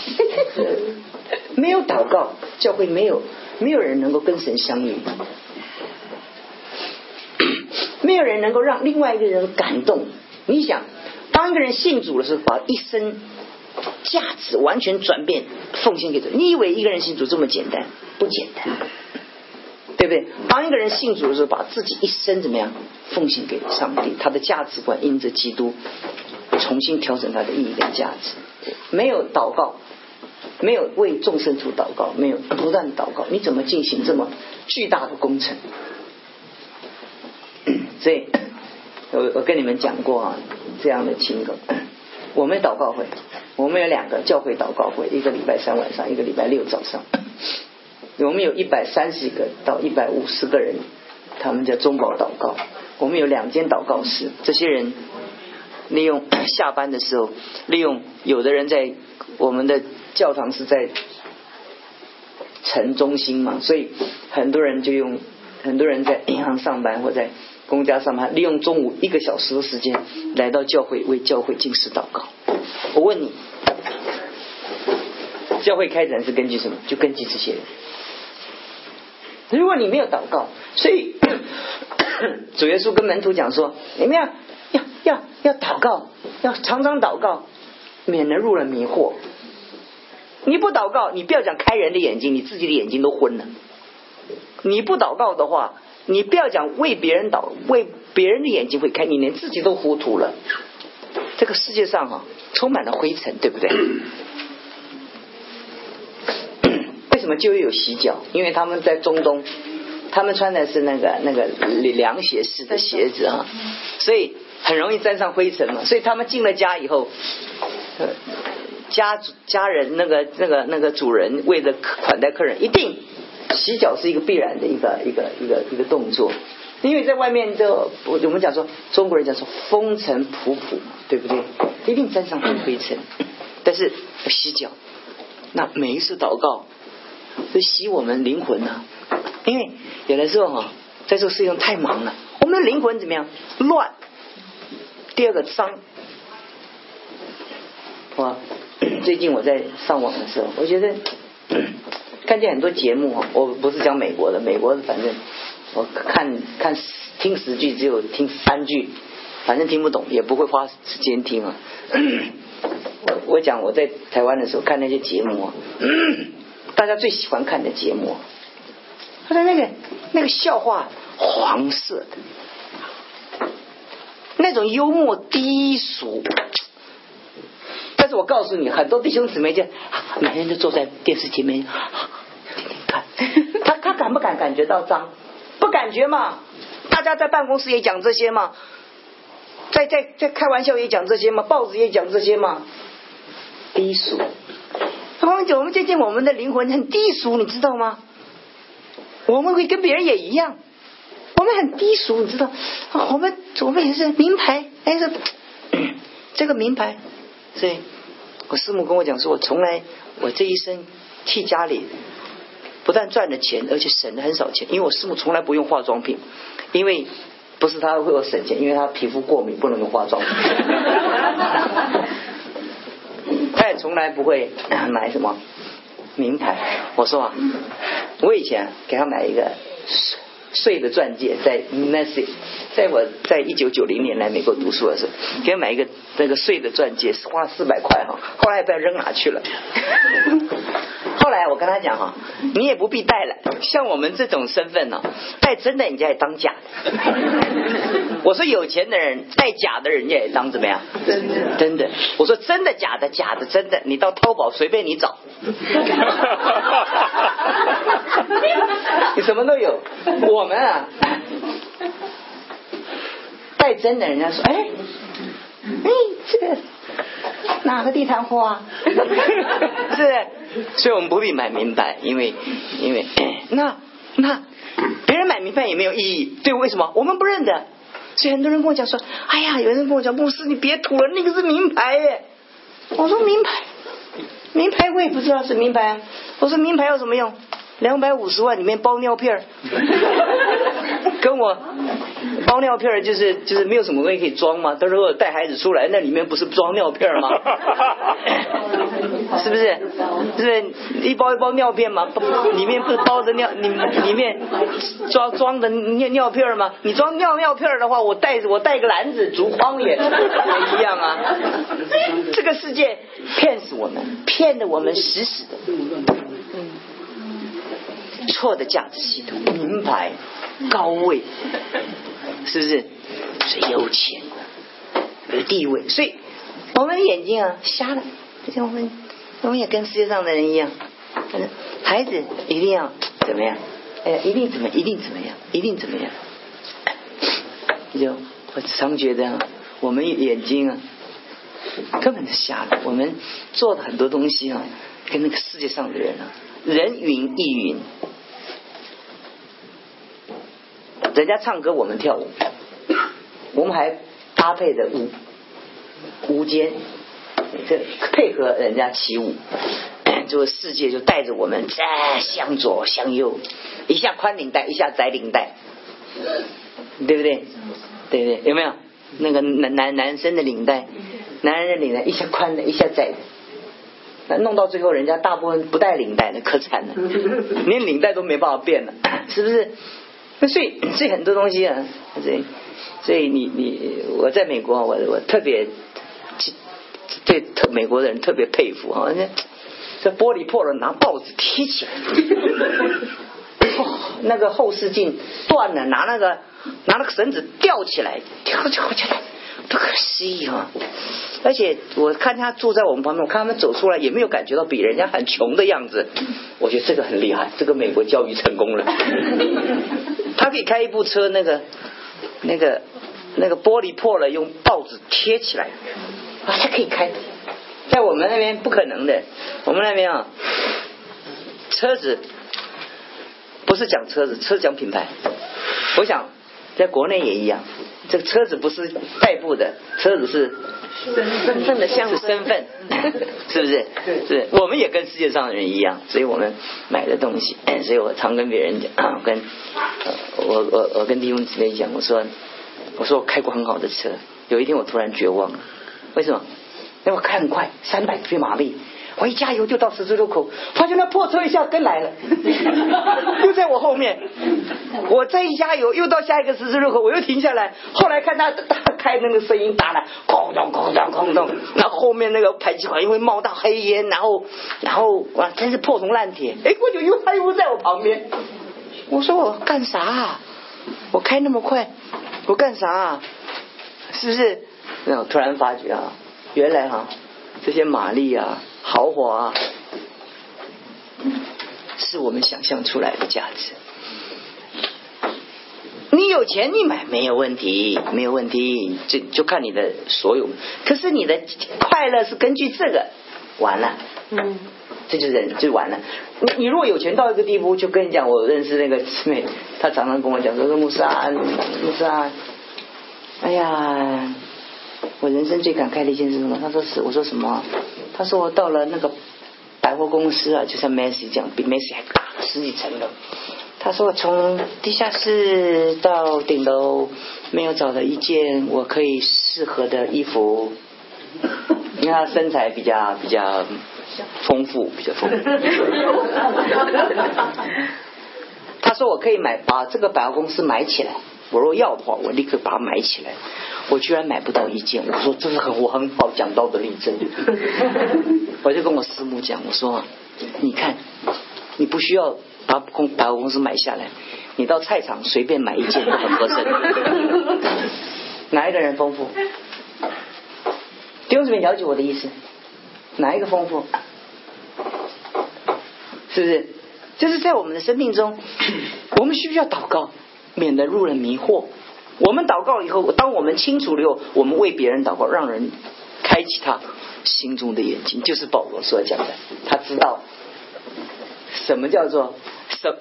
S1: [laughs] 没有祷告，教会没有没有人能够跟神相遇，[coughs] 没有人能够让另外一个人感动。你想，当一个人信主的时候，把一生价值完全转变，奉献给主。你以为一个人信主这么简单？不简单。对不对？当一个人信主的时候，把自己一生怎么样奉献给上帝？他的价值观因着基督重新调整他的意义跟价值。没有祷告，没有为众生徒祷告，没有不断祷告，你怎么进行这么巨大的工程？[coughs] 所以，[coughs] 我我跟你们讲过啊，这样的情况。[coughs] 我们祷告会，我们有两个教会祷告会，一个礼拜三晚上，一个礼拜六早上。我们有一百三十个到一百五十个人，他们叫中保祷告。我们有两间祷告室，这些人利用下班的时候，利用有的人在我们的教堂是在城中心嘛，所以很多人就用很多人在银行上班或在公家上班，利用中午一个小时的时间来到教会为教会进食祷告。我问你，教会开展是根据什么？就根据这些人。如果你没有祷告，所以 [coughs] 主耶稣跟门徒讲说：你们要要要要祷告，要常常祷告，免得入了迷惑。你不祷告，你不要讲开人的眼睛，你自己的眼睛都昏了。你不祷告的话，你不要讲为别人祷，为别人的眼睛会开，你连自己都糊涂了。这个世界上哈，充满了灰尘，对不对？为什么就会有洗脚？因为他们在中东，他们穿的是那个那个凉鞋式的鞋子啊，所以很容易沾上灰尘嘛。所以他们进了家以后，家主家人那个那个那个主人为了款待客人，一定洗脚是一个必然的一个一个一个一个动作。因为在外面就我我们讲说中国人讲说风尘仆仆嘛，对不对？一定沾上灰尘，[coughs] 但是洗脚，那每一次祷告是洗我们灵魂呐。因为有的时候哈，在这个世界上太忙了，我们的灵魂怎么样？乱。第二个脏。哇，[clears throat] 最近我在上网的时候，我觉得 [clears throat] 看见很多节目啊，我不是讲美国的，美国的反正。我看看听十句只有听三句，反正听不懂也不会花时间听啊。[clears throat] 我我讲我在台湾的时候看那些节目啊，大家最喜欢看的节目，他的那个那个笑话黄色的，那种幽默低俗。但是我告诉你，很多弟兄姊妹就每天都坐在电视前面天天看，他他敢不敢感觉到脏？不感觉嘛？大家在办公室也讲这些嘛，在在在开玩笑也讲这些嘛，报纸也讲这些嘛，低俗。我们讲，我们最近我们的灵魂很低俗，你知道吗？我们会跟别人也一样，我们很低俗，你知道？我们我们也是名牌，哎是 [clears throat] 这个名牌。所以我师母跟我讲说，我从来我这一生替家里。不但赚了钱，而且省了很少钱。因为我师母从来不用化妆品，因为不是她为我省钱，因为她皮肤过敏，不能用化妆品。[laughs] 他从来不会买什么名牌。我说啊，我以前给他买一个碎的钻戒，在 Macy，在我在一九九零年来美国读书的时候，给他买一个那个碎的钻戒，花四百块哈，后来不知道扔哪去了。[laughs] 后来我跟他讲哈，你也不必戴了，像我们这种身份呢，戴真的人家也当假的。[laughs] 我说有钱的人戴假的，人家也当怎么样？真的，真的。我说真的假的，假的真的，你到淘宝随便你找，[laughs] 你什么都有。我们啊，戴真的，人家说哎，哎这个。哪个地摊货啊？[laughs] 是，所以我们不必买名牌，因为因为 [coughs] 那那别人买名牌也没有意义。对，为什么？我们不认得。所以很多人跟我讲说：“哎呀，有人跟我讲，牧师你别吐了，那个是名牌耶。”我说：“名牌，名牌我也不知道是名牌。”啊。我说：“名牌有什么用？两百五十万里面包尿片儿，[laughs] 跟我。” [laughs] 包尿片就是就是没有什么东西可以装嘛，到时候带孩子出来，那里面不是装尿片吗？[laughs] 是不是？是不是一包一包尿片嘛？里面不是包着尿，里里面装装的尿尿片吗？你装尿尿片的话，我带我带个篮子竹筐也一样啊。这个世界骗死我们，骗得我们死死的。错的价值系统，名牌高位。是不是？所以有钱，有地位，所以我们的眼睛啊瞎了。就像我们，我们也跟世界上的人一样，孩子一定要怎么样？哎，一定怎么？一定怎么样？一定怎么样？就我常觉得，我们眼睛啊，根本是瞎了。我们做的很多东西啊，跟那个世界上的人啊，人云亦云。人家唱歌，我们跳舞，我们还搭配着舞舞间，这配合人家起舞，[coughs] 就世界就带着我们在向左向右，一下宽领带，一下窄领带，对不对？对不对？有没有那个男男男生的领带，男人的领带一下宽的，一下窄的，那弄到最后，人家大部分不带领带的，可惨了，连领带都没办法变了，是不是？所以所以很多东西啊，所以所以你你我在美国，我我特别对特美国的人特别佩服啊，这玻璃破了，拿报纸贴起来，[laughs] 那个后视镜断了，拿那个拿那个绳子吊起来，吊起来，不可思议啊！而且我看他住在我们旁边，我看他们走出来也没有感觉到比人家很穷的样子，我觉得这个很厉害，这个美国教育成功了。他可以开一部车，那个那个那个玻璃破了，用报纸贴起来，啊，他可以开。在我们那边不可能的，我们那边啊，车子不是讲车子，车讲品牌。我想在国内也一样，这个车子不是代步的，车子是
S3: 身份的象征，
S1: 身份，[laughs] 是不是？是，我们也跟世界上的人一样，所以我们买的东西，所以我常跟别人讲，跟我我我跟弟兄姊妹讲，我说我说我开过很好的车，有一天我突然绝望了，为什么？因为我开很快，三百匹马力，我一加油就到十字路口，发现那破车一下跟来了，[laughs] 就在我后面。我再一加油，又到下一个十字路口，我又停下来。后来看他他开那个声音大了，哐当哐当哐当，然后后面那个排气管又会冒大黑烟，然后然后哇，真是破铜烂铁。哎，我就又他又在我旁边，我说我干啥？我开那么快，我干啥？是不是？那我突然发觉啊。原来哈，这些马力啊、豪华啊，是我们想象出来的价值。你有钱你买没有问题，没有问题，就就看你的所有。可是你的快乐是根据这个，完了，嗯，这就是人就完了。你你如果有钱到一个地步，就跟你讲，我认识那个师妹，她常常跟我讲说：“穆斯啊，穆斯啊，哎呀。”我人生最感慨的一件事什么？他说是，我说什么？他说我到了那个百货公司啊，就像 Macy 这样，比 Macy 还大十几层楼。他说我从地下室到顶楼，没有找到一件我可以适合的衣服。[laughs] 因为他身材比较比较丰富，比较丰富。他说我可以买把这个百货公司买起来。我若要的话，我立刻把它买起来。我居然买不到一件，我说这是很我很好讲道的例证。我就跟我师母讲，我说你看，你不需要把公百货公司买下来，你到菜场随便买一件都很合身。哪一个人丰富？弟兄姊妹了解我的意思？哪一个丰富？是不是？就是在我们的生命中，我们需不需要祷告？免得入了迷惑。我们祷告以后，当我们清楚了以后，我们为别人祷告，让人开启他心中的眼睛，就是保罗所讲的。他知道什么叫做什。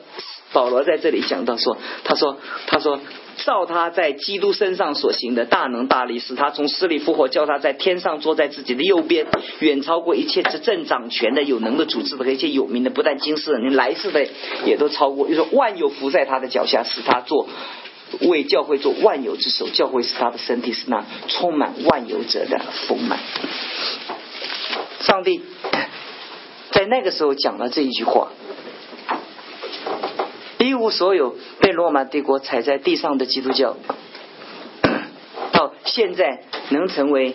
S1: 保罗在这里讲到说，他说，他说，照他在基督身上所行的大能大力，使他从死里复活，叫他在天上坐在自己的右边，远超过一切执政掌权的、有能的、组织的和一切有名的，不但今世的，连来世的也都超过。就是万有伏在他的脚下，使他做为教会做万有之首。教会是他的身体，是那充满万有者的丰满。上帝在那个时候讲了这一句话。一无所有，被罗马帝国踩在地上的基督教，[coughs] 到现在能成为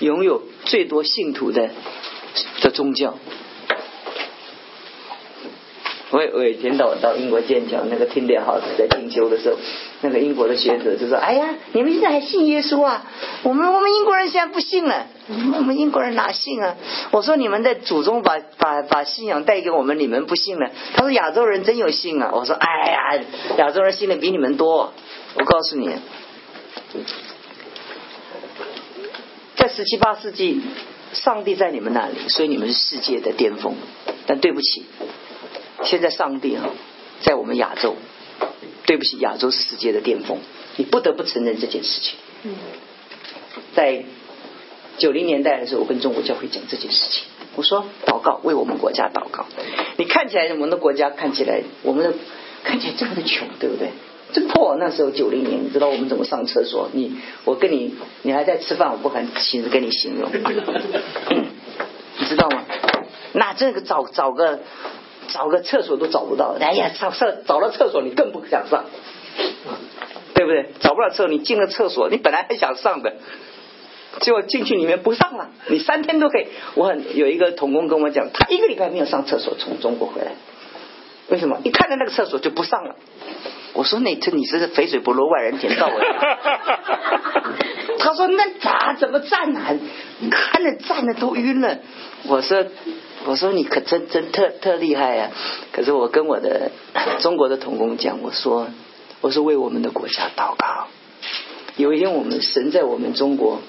S1: 拥有最多信徒的的宗教。我我以前到到英国剑桥那个听点好在进修的时候，那个英国的学者就说：“哎呀，你们现在还信耶稣啊？我们我们英国人现在不信了，我们英国人哪信啊？”我说：“你们的祖宗把把把信仰带给我们，你们不信了。”他说：“亚洲人真有信啊！”我说：“哎呀，亚洲人信的比你们多。”我告诉你，在十七八世纪，上帝在你们那里，所以你们是世界的巅峰。但对不起。现在上帝啊，在我们亚洲，对不起，亚洲是世界的巅峰，你不得不承认这件事情。在九零年代的时候，我跟中国教会讲这件事情，我说祷告，为我们国家祷告。你看起来我们的国家看起来，我们的看起来这么的穷，对不对？这破那时候九零年，你知道我们怎么上厕所？你我跟你，你还在吃饭，我不敢亲自跟你形容，你知道吗？那这个找找个找个厕所都找不到，哎呀，上厕找了厕所你更不想上，对不对？找不到厕所，你进了厕所，你本来还想上的。结果进去里面不上了，你三天都可以。我很有一个童工跟我讲，他一个礼拜没有上厕所，从中国回来，为什么？一看到那个厕所就不上了。我说那这你是肥水不落外人田，到我。[laughs] 他说那咋怎么站啊？看着站的都晕了。我说我说你可真真特特厉害呀！可是我跟我的中国的童工讲，我说我是为我们的国家祷告，有一天我们神在我们中国。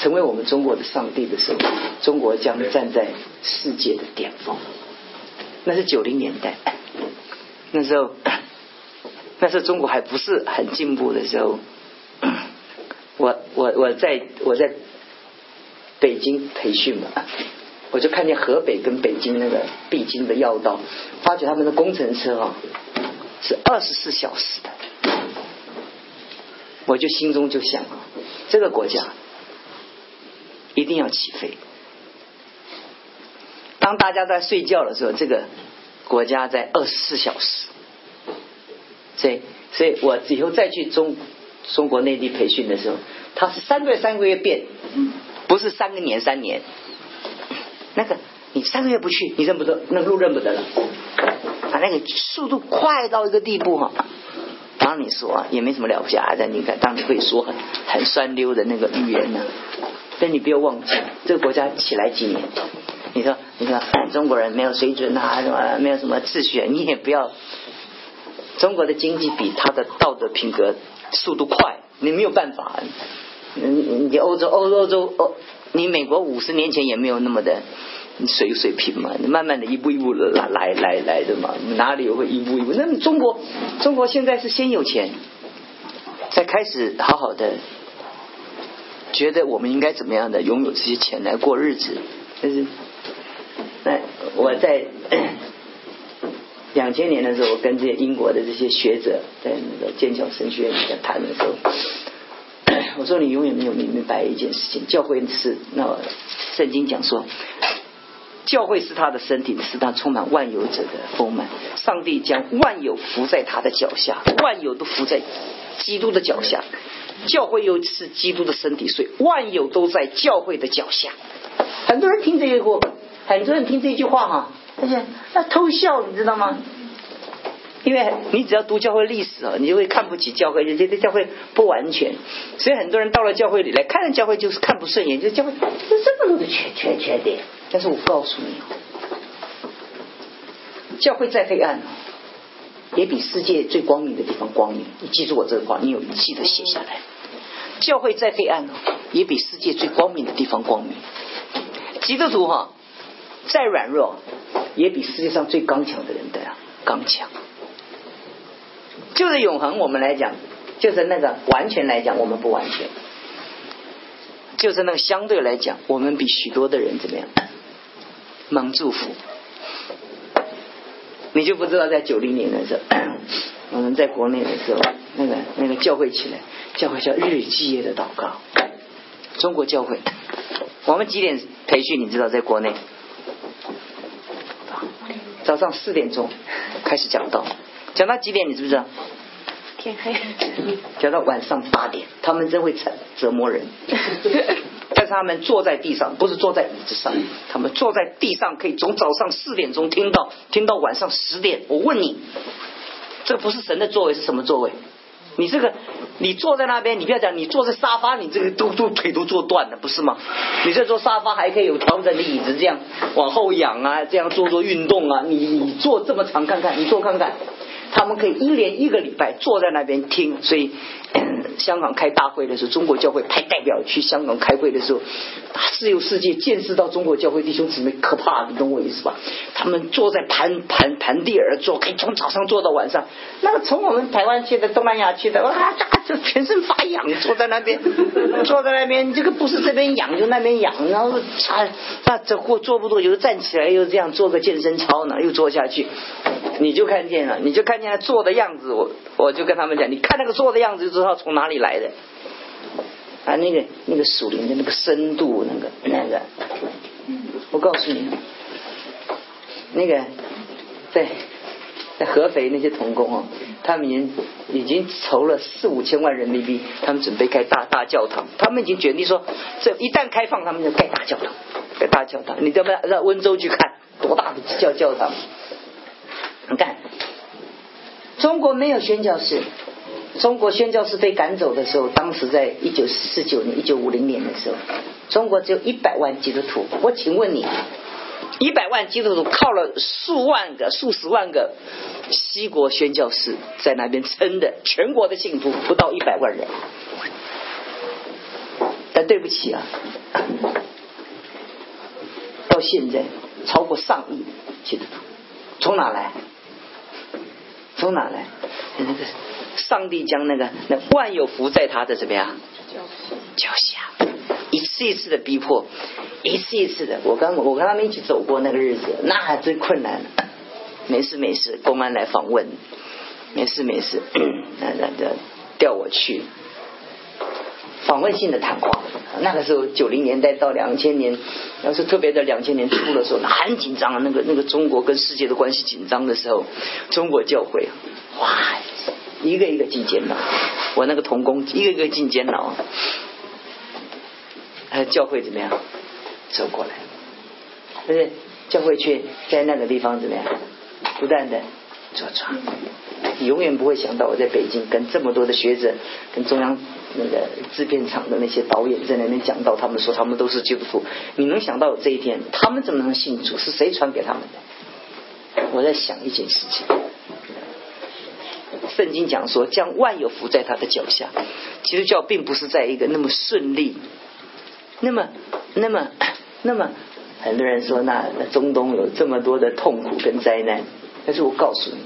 S1: 成为我们中国的上帝的时候，中国将站在世界的巅峰。那是九零年代，那时候，那时候中国还不是很进步的时候。我我在我在北京培训嘛，我就看见河北跟北京那个必经的要道，发觉他们的工程车啊是二十四小时的，我就心中就想啊，这个国家。一定要起飞。当大家在睡觉的时候，这个国家在二十四小时。所以，所以我以后再去中中国内地培训的时候，他是三个月三个月变，不是三个年三年。那个你三个月不去，你认不得，那路认不得了。啊，那个速度快到一个地步哈。当你说啊也没什么了不起啊，但你看，当你会说很很酸溜的那个语言呢。但你不要忘记，这个国家起来几年？你说，你说中国人没有水准啊，什么没有什么秩序？你也不要，中国的经济比他的道德品格速度快，你没有办法。你你欧洲欧欧洲欧，你美国五十年前也没有那么的水水平嘛，慢慢的一步一步的来来来来的嘛，哪里会一步一步？那么中国中国现在是先有钱，才开始好好的。觉得我们应该怎么样的拥有这些钱来过日子？但是，那我在 [coughs] 两千年的时候，我跟这些英国的这些学者在那个剑桥神学院里面谈的时候，我说你永远没有明白一件事情：教会是那圣经讲说，教会是他的身体，是他充满万有者的丰满。上帝将万有伏在他的脚下，万有都伏在基督的脚下。教会又是基督的身体，所以万有都在教会的脚下。很多人听这句话，很多人听这句话哈，而且那偷笑，你知道吗？因为你只要读教会历史啊，你就会看不起教会，人家的教会不完全。所以很多人到了教会里来看，教会就是看不顺眼，就教会有这么多的缺缺缺点。但是我告诉你，教会再黑暗。也比世界最光明的地方光明。你记住我这个话，你有记得写下来。教会再黑暗哦，也比世界最光明的地方光明。基督徒哈，再软弱，也比世界上最刚强的人的刚强。就是永恒，我们来讲，就是那个完全来讲，我们不完全。就是那个相对来讲，我们比许多的人怎么样？蒙祝福。你就不知道，在九零年的时候，[coughs] 我们在国内的时候，那个那个教会起来，教会叫日积夜的祷告。中国教会，我们几点培训？你知道，在国内，早上四点钟开始讲道，讲到几点？你知不知道？
S4: 天黑。
S1: 讲到晚上八点，他们真会折折磨人。[laughs] 但是他们坐在地上，不是坐在椅子上，他们坐在地上，可以从早上四点钟听到听到晚上十点。我问你，这不是神的座位是什么座位？你这个，你坐在那边，你不要讲，你坐在沙发，你这个都都腿都坐断了，不是吗？你这坐沙发还可以有调整的椅子，这样往后仰啊，这样做做运动啊。你你坐这么长看看，你坐看看，他们可以一连一个礼拜坐在那边听。所以香港开大会的时候，中国教会派代表去香港开会的时候，自由世界见识到中国教会弟兄姊妹可怕，你懂我意思吧？他们坐在盘盘盘地而坐，可以从早上坐到晚上。那个从我们台湾去的、东南亚去的，哇，这全身发痒，坐在那边，[laughs] 坐在那边，这个不是这边痒就那边痒，然后啊，那这或坐不住，又站起来又这样做个健身操呢，又坐下去，你就看见了，你就看见他坐的样子，我我就跟他们讲，你看那个坐的样子就知道从哪里来的，啊，那个那个树林的那个深度，那个那个，我告诉你，那个在在合肥那些童工哦，他们已经已经筹了四五千万人民币，他们准备开大大教堂，他们已经决定说，这一旦开放，他们就盖大教堂，盖大教堂，你要不要到温州去看多大的教教堂？你看，中国没有宣教士。中国宣教士被赶走的时候，当时在一九四九年、一九五零年的时候，中国只有一百万基督徒。我请问你，一百万基督徒靠了数万个、数十万个西国宣教士在那边撑的，全国的信徒不到一百万人。但对不起啊，到现在超过上亿基督徒，从哪来？从哪来？那个。上帝将那个那万有福在他的怎么样脚下，一次一次的逼迫，一次一次的。我跟我跟他们一起走过那个日子，那还真困难。没事没事，公安来访问，没事没事，那那那调我去访问性的谈话。那个时候九零年代到两千年，要是特别在两千年初的时候，很紧张。那个那个中国跟世界的关系紧张的时候，中国教会哇。一个一个进监牢，我那个童工一个一个进监牢，还有教会怎么样走过来？不是教会却在那个地方怎么样不断的做传？你永远不会想到我在北京跟这么多的学者，跟中央那个制片厂的那些导演在那边讲到，他们说他们都是基督徒。你能想到这一天，他们怎么能信主？是谁传给他们的？我在想一件事情。圣经讲说，将万有伏在他的脚下。基督教并不是在一个那么顺利，那么、那么、那么，很多人说，那中东有这么多的痛苦跟灾难。但是我告诉你，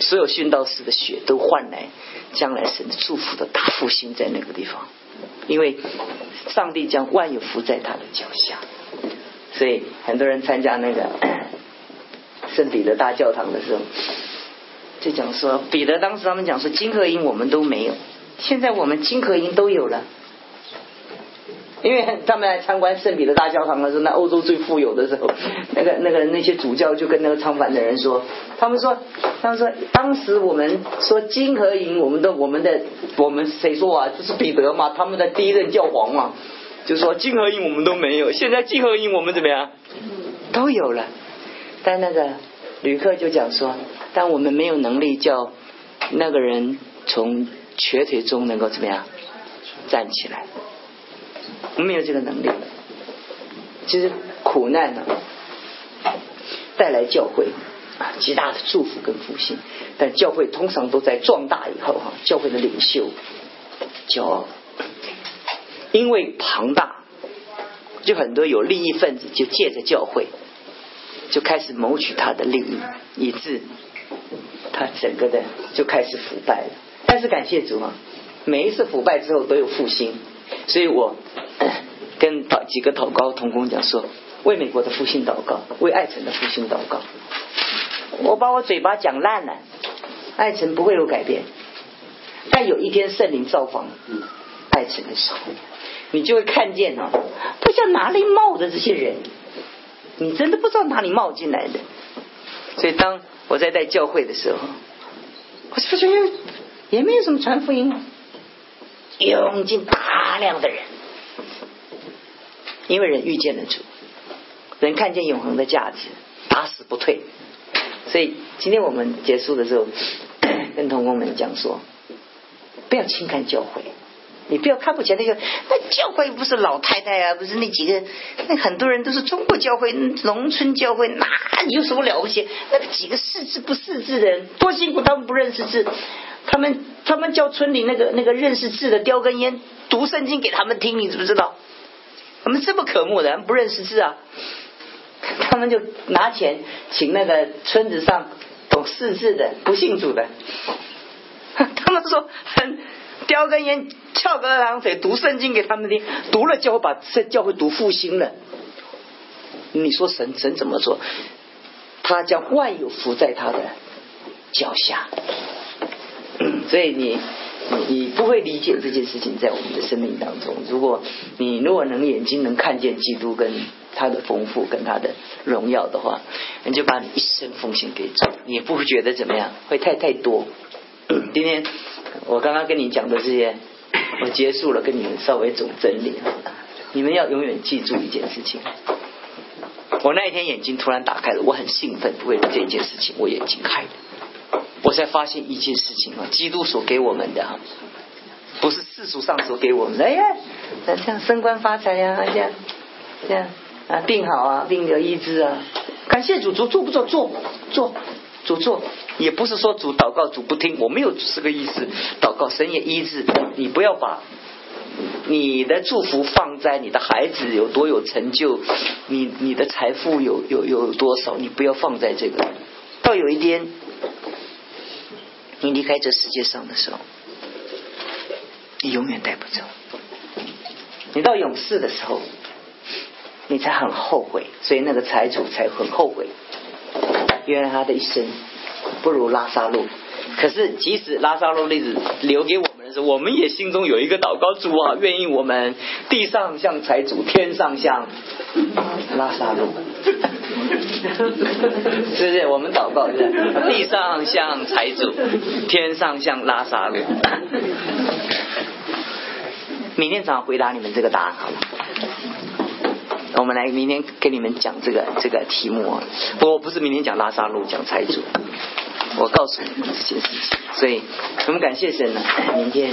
S1: 所有殉道士的血都换来将来神祝福的大复兴在那个地方，因为上帝将万有伏在他的脚下。所以很多人参加那个 [coughs] 圣彼得大教堂的时候。就讲说，彼得当时他们讲说，金和银我们都没有，现在我们金和银都有了，[laughs] 因为他们来参观圣彼得大教堂的时候，那欧洲最富有的时候，那个那个那些主教就跟那个唱反的人说，他们说，他们说，当时我们说金和银，我们的我们的我们谁说啊？就是彼得嘛，他们的第一任教皇嘛，就说金和银我们都没有，现在金和银我们怎么样？都有了，但那个旅客就讲说。但我们没有能力叫那个人从瘸腿中能够怎么样站起来，没有这个能力。其实苦难呢带来教会啊极大的祝福跟复兴，但教会通常都在壮大以后哈，教会的领袖骄傲，因为庞大，就很多有利益分子就借着教会就开始谋取他的利益，以致。他整个的就开始腐败了，但是感谢主啊，每一次腐败之后都有复兴，所以我 [coughs] 跟祷几个祷告同工讲说，为美国的复兴祷告，为爱城的复兴祷告。我把我嘴巴讲烂了，爱城不会有改变，但有一天圣灵造访爱城的时候，你就会看见啊，不知道哪里冒的这些人，你真的不知道哪里冒进来的，所以当。我在带教会的时候，我发觉也没有什么传福音，涌进大量的人，因为人遇见了主，人看见永恒的价值，打死不退。所以今天我们结束的时候，跟同工们讲说，不要轻看教会，你不要看不起那个，那教会又不是老太太啊，不是那几个，那很多人都是中国教会、农村教会，哪有什么了不起？那几个识字不识字的人多辛苦，他们不认识字，他们他们叫村里那个那个认识字的叼根烟读圣经给他们听，你知不知道？他们这么可恶的，不认识字啊，他们就拿钱请那个村子上懂识字的不信主的，他们说很。叼根烟，翘个二郎腿，读圣经给他们听，读了教会把这教会读复兴了。你说神神怎么做？他将万有伏在他的脚下。所以你你不会理解这件事情在我们的生命当中。如果你如果能眼睛能看见基督跟他的丰富跟他的荣耀的话，你就把你一生奉献给主，你也不会觉得怎么样，会太太多。[clears throat] 今天。我刚刚跟你讲的这些，我结束了，跟你们稍微总整理。你们要永远记住一件事情：我那一天眼睛突然打开了，我很兴奋，为了这件事情，我眼睛开了，我才发现一件事情啊，基督所给我们的，不是世俗上所给我们的。哎呀，像升官发财呀，这样这样啊，病好啊，病得医治啊，感谢主，主做不做？做做。主做也不是说主祷告主不听，我没有这个意思。祷告神也医治，你不要把你的祝福放在你的孩子有多有成就，你你的财富有有有多少，你不要放在这个。到有一天你离开这世界上的时候，你永远带不走。你到勇士的时候，你才很后悔，所以那个财主才很后悔。原来他的一生不如拉萨路，可是即使拉萨路例子留给我们的时候，我们也心中有一个祷告主啊，愿意我们地上像财主，天上像拉萨路，[laughs] 是不是？我们祷告是地上像财主，天上像拉萨路。明天早上回答你们这个答案好吗？我们来明天跟你们讲这个这个题目啊，我不是明天讲拉萨路讲财主，我告诉你们这件事情，所以我们感谢神呢，明天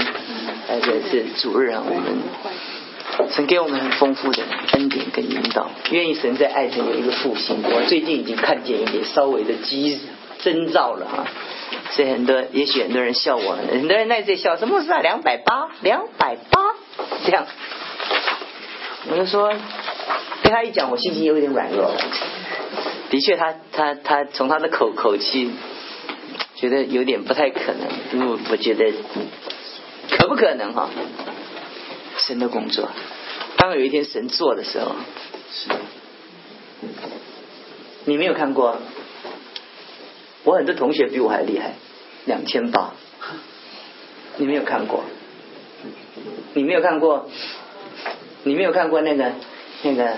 S1: 而且是主日啊，我们神给我们很丰富的恩典跟引导，愿意神在爱中有一个复兴。我最近已经看见一点稍微的机征兆了啊，所以很多也许很多人笑我，很多人在笑，什么事啊？两百八，两百八这样，我就说。跟他一讲，我心情有点软弱。的确，他他他从他的口口气，觉得有点不太可能。因为我觉得可不可能哈？神的工作，当有一天神做的时候，是你没有看过？我很多同学比我还厉害，两千八，你没有看过？你没有看过？你没有看过那个那个？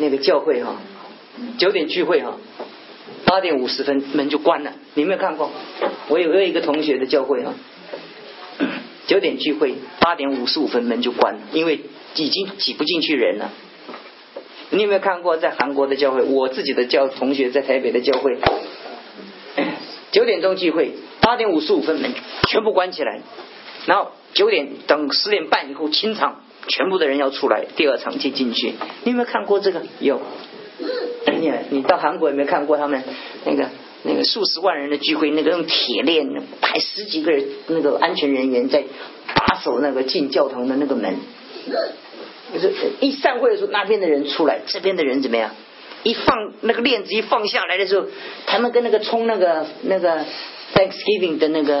S1: 那个教会哈，九点聚会哈，八点五十分门就关了。你有没有看过？我有一个同学的教会啊，九点聚会，八点五十五分门就关了，因为已经挤不进去人了。你有没有看过在韩国的教会？我自己的教同学在台北的教会，九点钟聚会，八点五十五分门全部关起来，然后九点等十点半以后清场。全部的人要出来，第二场进进去。你有没有看过这个？有。你你到韩国有没有看过他们那个那个数十万人的聚会？那个用铁链排十几个人，那个安全人员在把守那个进教堂的那个门。就是一散会的时候，那边的人出来，这边的人怎么样？一放那个链子一放下来的时候，他们跟那个冲那个那个。Thanksgiving 的那个 [laughs]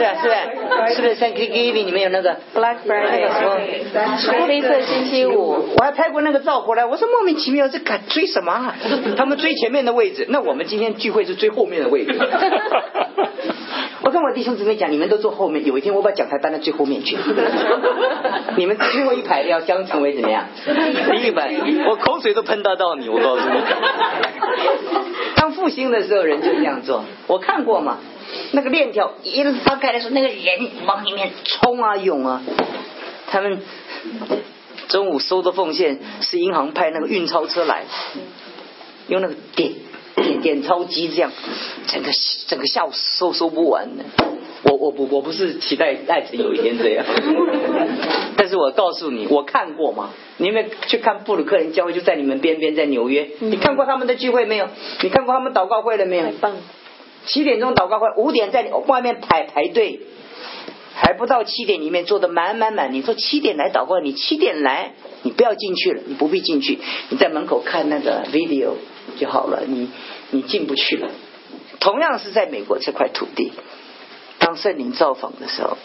S4: Friday
S1: 是是是不是 Thanksgiving 里面有那个
S4: Black Friday 什么？黑色星期五，
S1: 我还拍过那个照回来，我说莫名其妙这赶追什么？啊？[laughs] 他们追前面的位置，那我们今天聚会是追后面的位置。[laughs] 我跟我弟兄姊妹讲，你们都坐后面，有一天我把讲台搬到最后面去。[laughs] 你们最后一排要将成为怎么样？第一排，我口水都喷到到你，我告诉你。当复兴的时候，人就这样做。我看过嘛，那个链条一拉开的时候，那个人往里面冲啊涌啊。他们中午收的奉献是银行派那个运钞车来，用那个点点点钞机这样，整个整个下午收收不完的。我我不我不是期待爱情有一天这样，[laughs] 但是我告诉你，我看过嘛。你有没有去看布鲁克林教会就在你们边边，在纽约。你看过他们的聚会没有？你看过他们祷告会了没有？七点钟祷告会，五点在外面排排队，还不到七点，里面坐的满满满。你说七点来祷告，你七点来，你不要进去了，你不必进去，你在门口看那个 video 就好了。你你进不去了。同样是在美国这块土地。当圣灵造访的时候，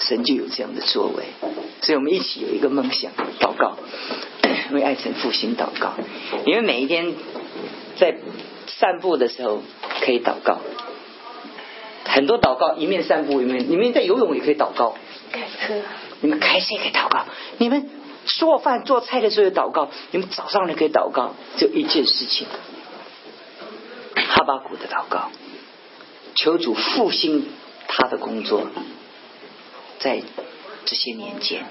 S1: 神就有这样的作为，所以我们一起有一个梦想，祷告，为爱神复兴祷告。因为每一天在散步的时候可以祷告，很多祷告，一面散步一面，你们在游泳也可以祷告，
S4: 开车，
S1: 你们开车也可以祷告，你们做饭做菜的时候有祷告，你们早上也可以祷告，就一件事情，哈巴谷的祷告。求主复兴他的工作，在这些年间，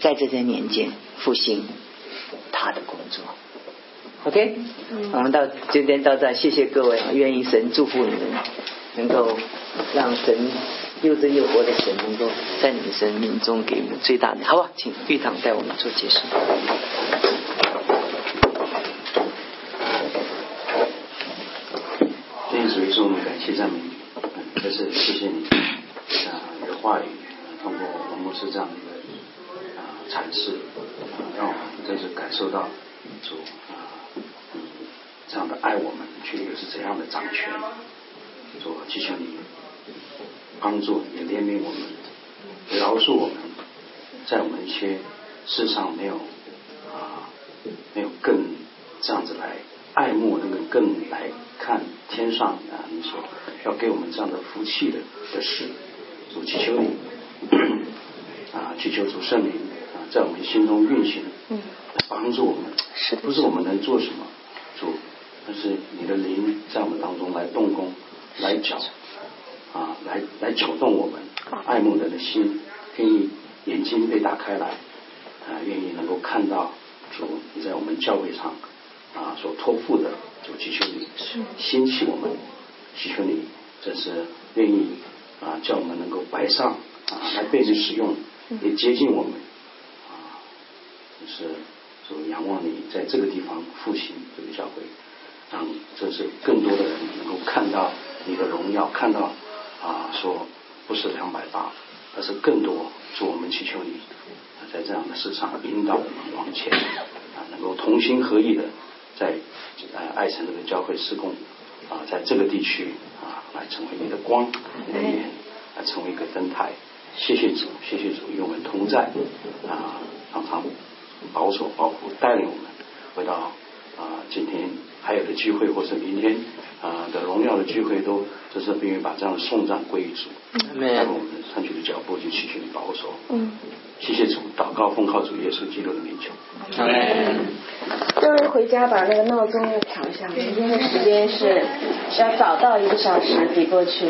S1: 在这些年间复兴他的工作。OK，我们到今天到这，谢谢各位，愿意神祝福你们，能够让神又真又活的神，能够在你们生命中给你们最大的，好吧？请玉堂带我们做结束。
S5: 天主说：“我们感谢赞美。”就是谢谢你啊，你的话语通过文牧师这样的一个啊阐释啊，让我们真是感受到主啊这样的爱我们，却又是怎样的掌权。主，祈求你帮助，也怜悯我们，饶恕我们，在我们一些世上没有啊没有更这样子来爱慕那个更来看天上啊，你说。要给我们这样的福气的的事，主祈求你啊，祈求主圣灵啊，在我们心中运行，帮助我们，不是我们能做什么，主，但是你的灵在我们当中来动工，来搅啊，来来搅动我们爱慕人的心，愿意眼睛被打开来啊，愿意能够看到主你在我们教会上啊所托付的，主祈求你兴起我们。祈求你，这是愿意啊，叫我们能够摆上啊，来被你使用，也接近我们啊，就是说仰望你在这个地方复兴这个教会，让这是更多的人能够看到你的荣耀，看到啊，说不是两百八，而是更多。是我们祈求你，在这样的市场引导我们往前啊，能够同心合意的在呃爱城这个教会施工。啊，在这个地区啊，来成为你的光，你的眼，来成为一个灯台。谢谢主，谢谢主与我们同在啊，常常保守、保护、带领我们，回到啊今天还有的聚会，或是明天啊的荣耀的聚会，都就是并愿把这样的送葬归于主，带我们上去的脚步就祈求你保守。嗯，谢谢主，祷告奉靠主耶稣基督的名求。
S4: 各位回家把那个闹钟要调一下，明天的时间是要早到一个小时比过去。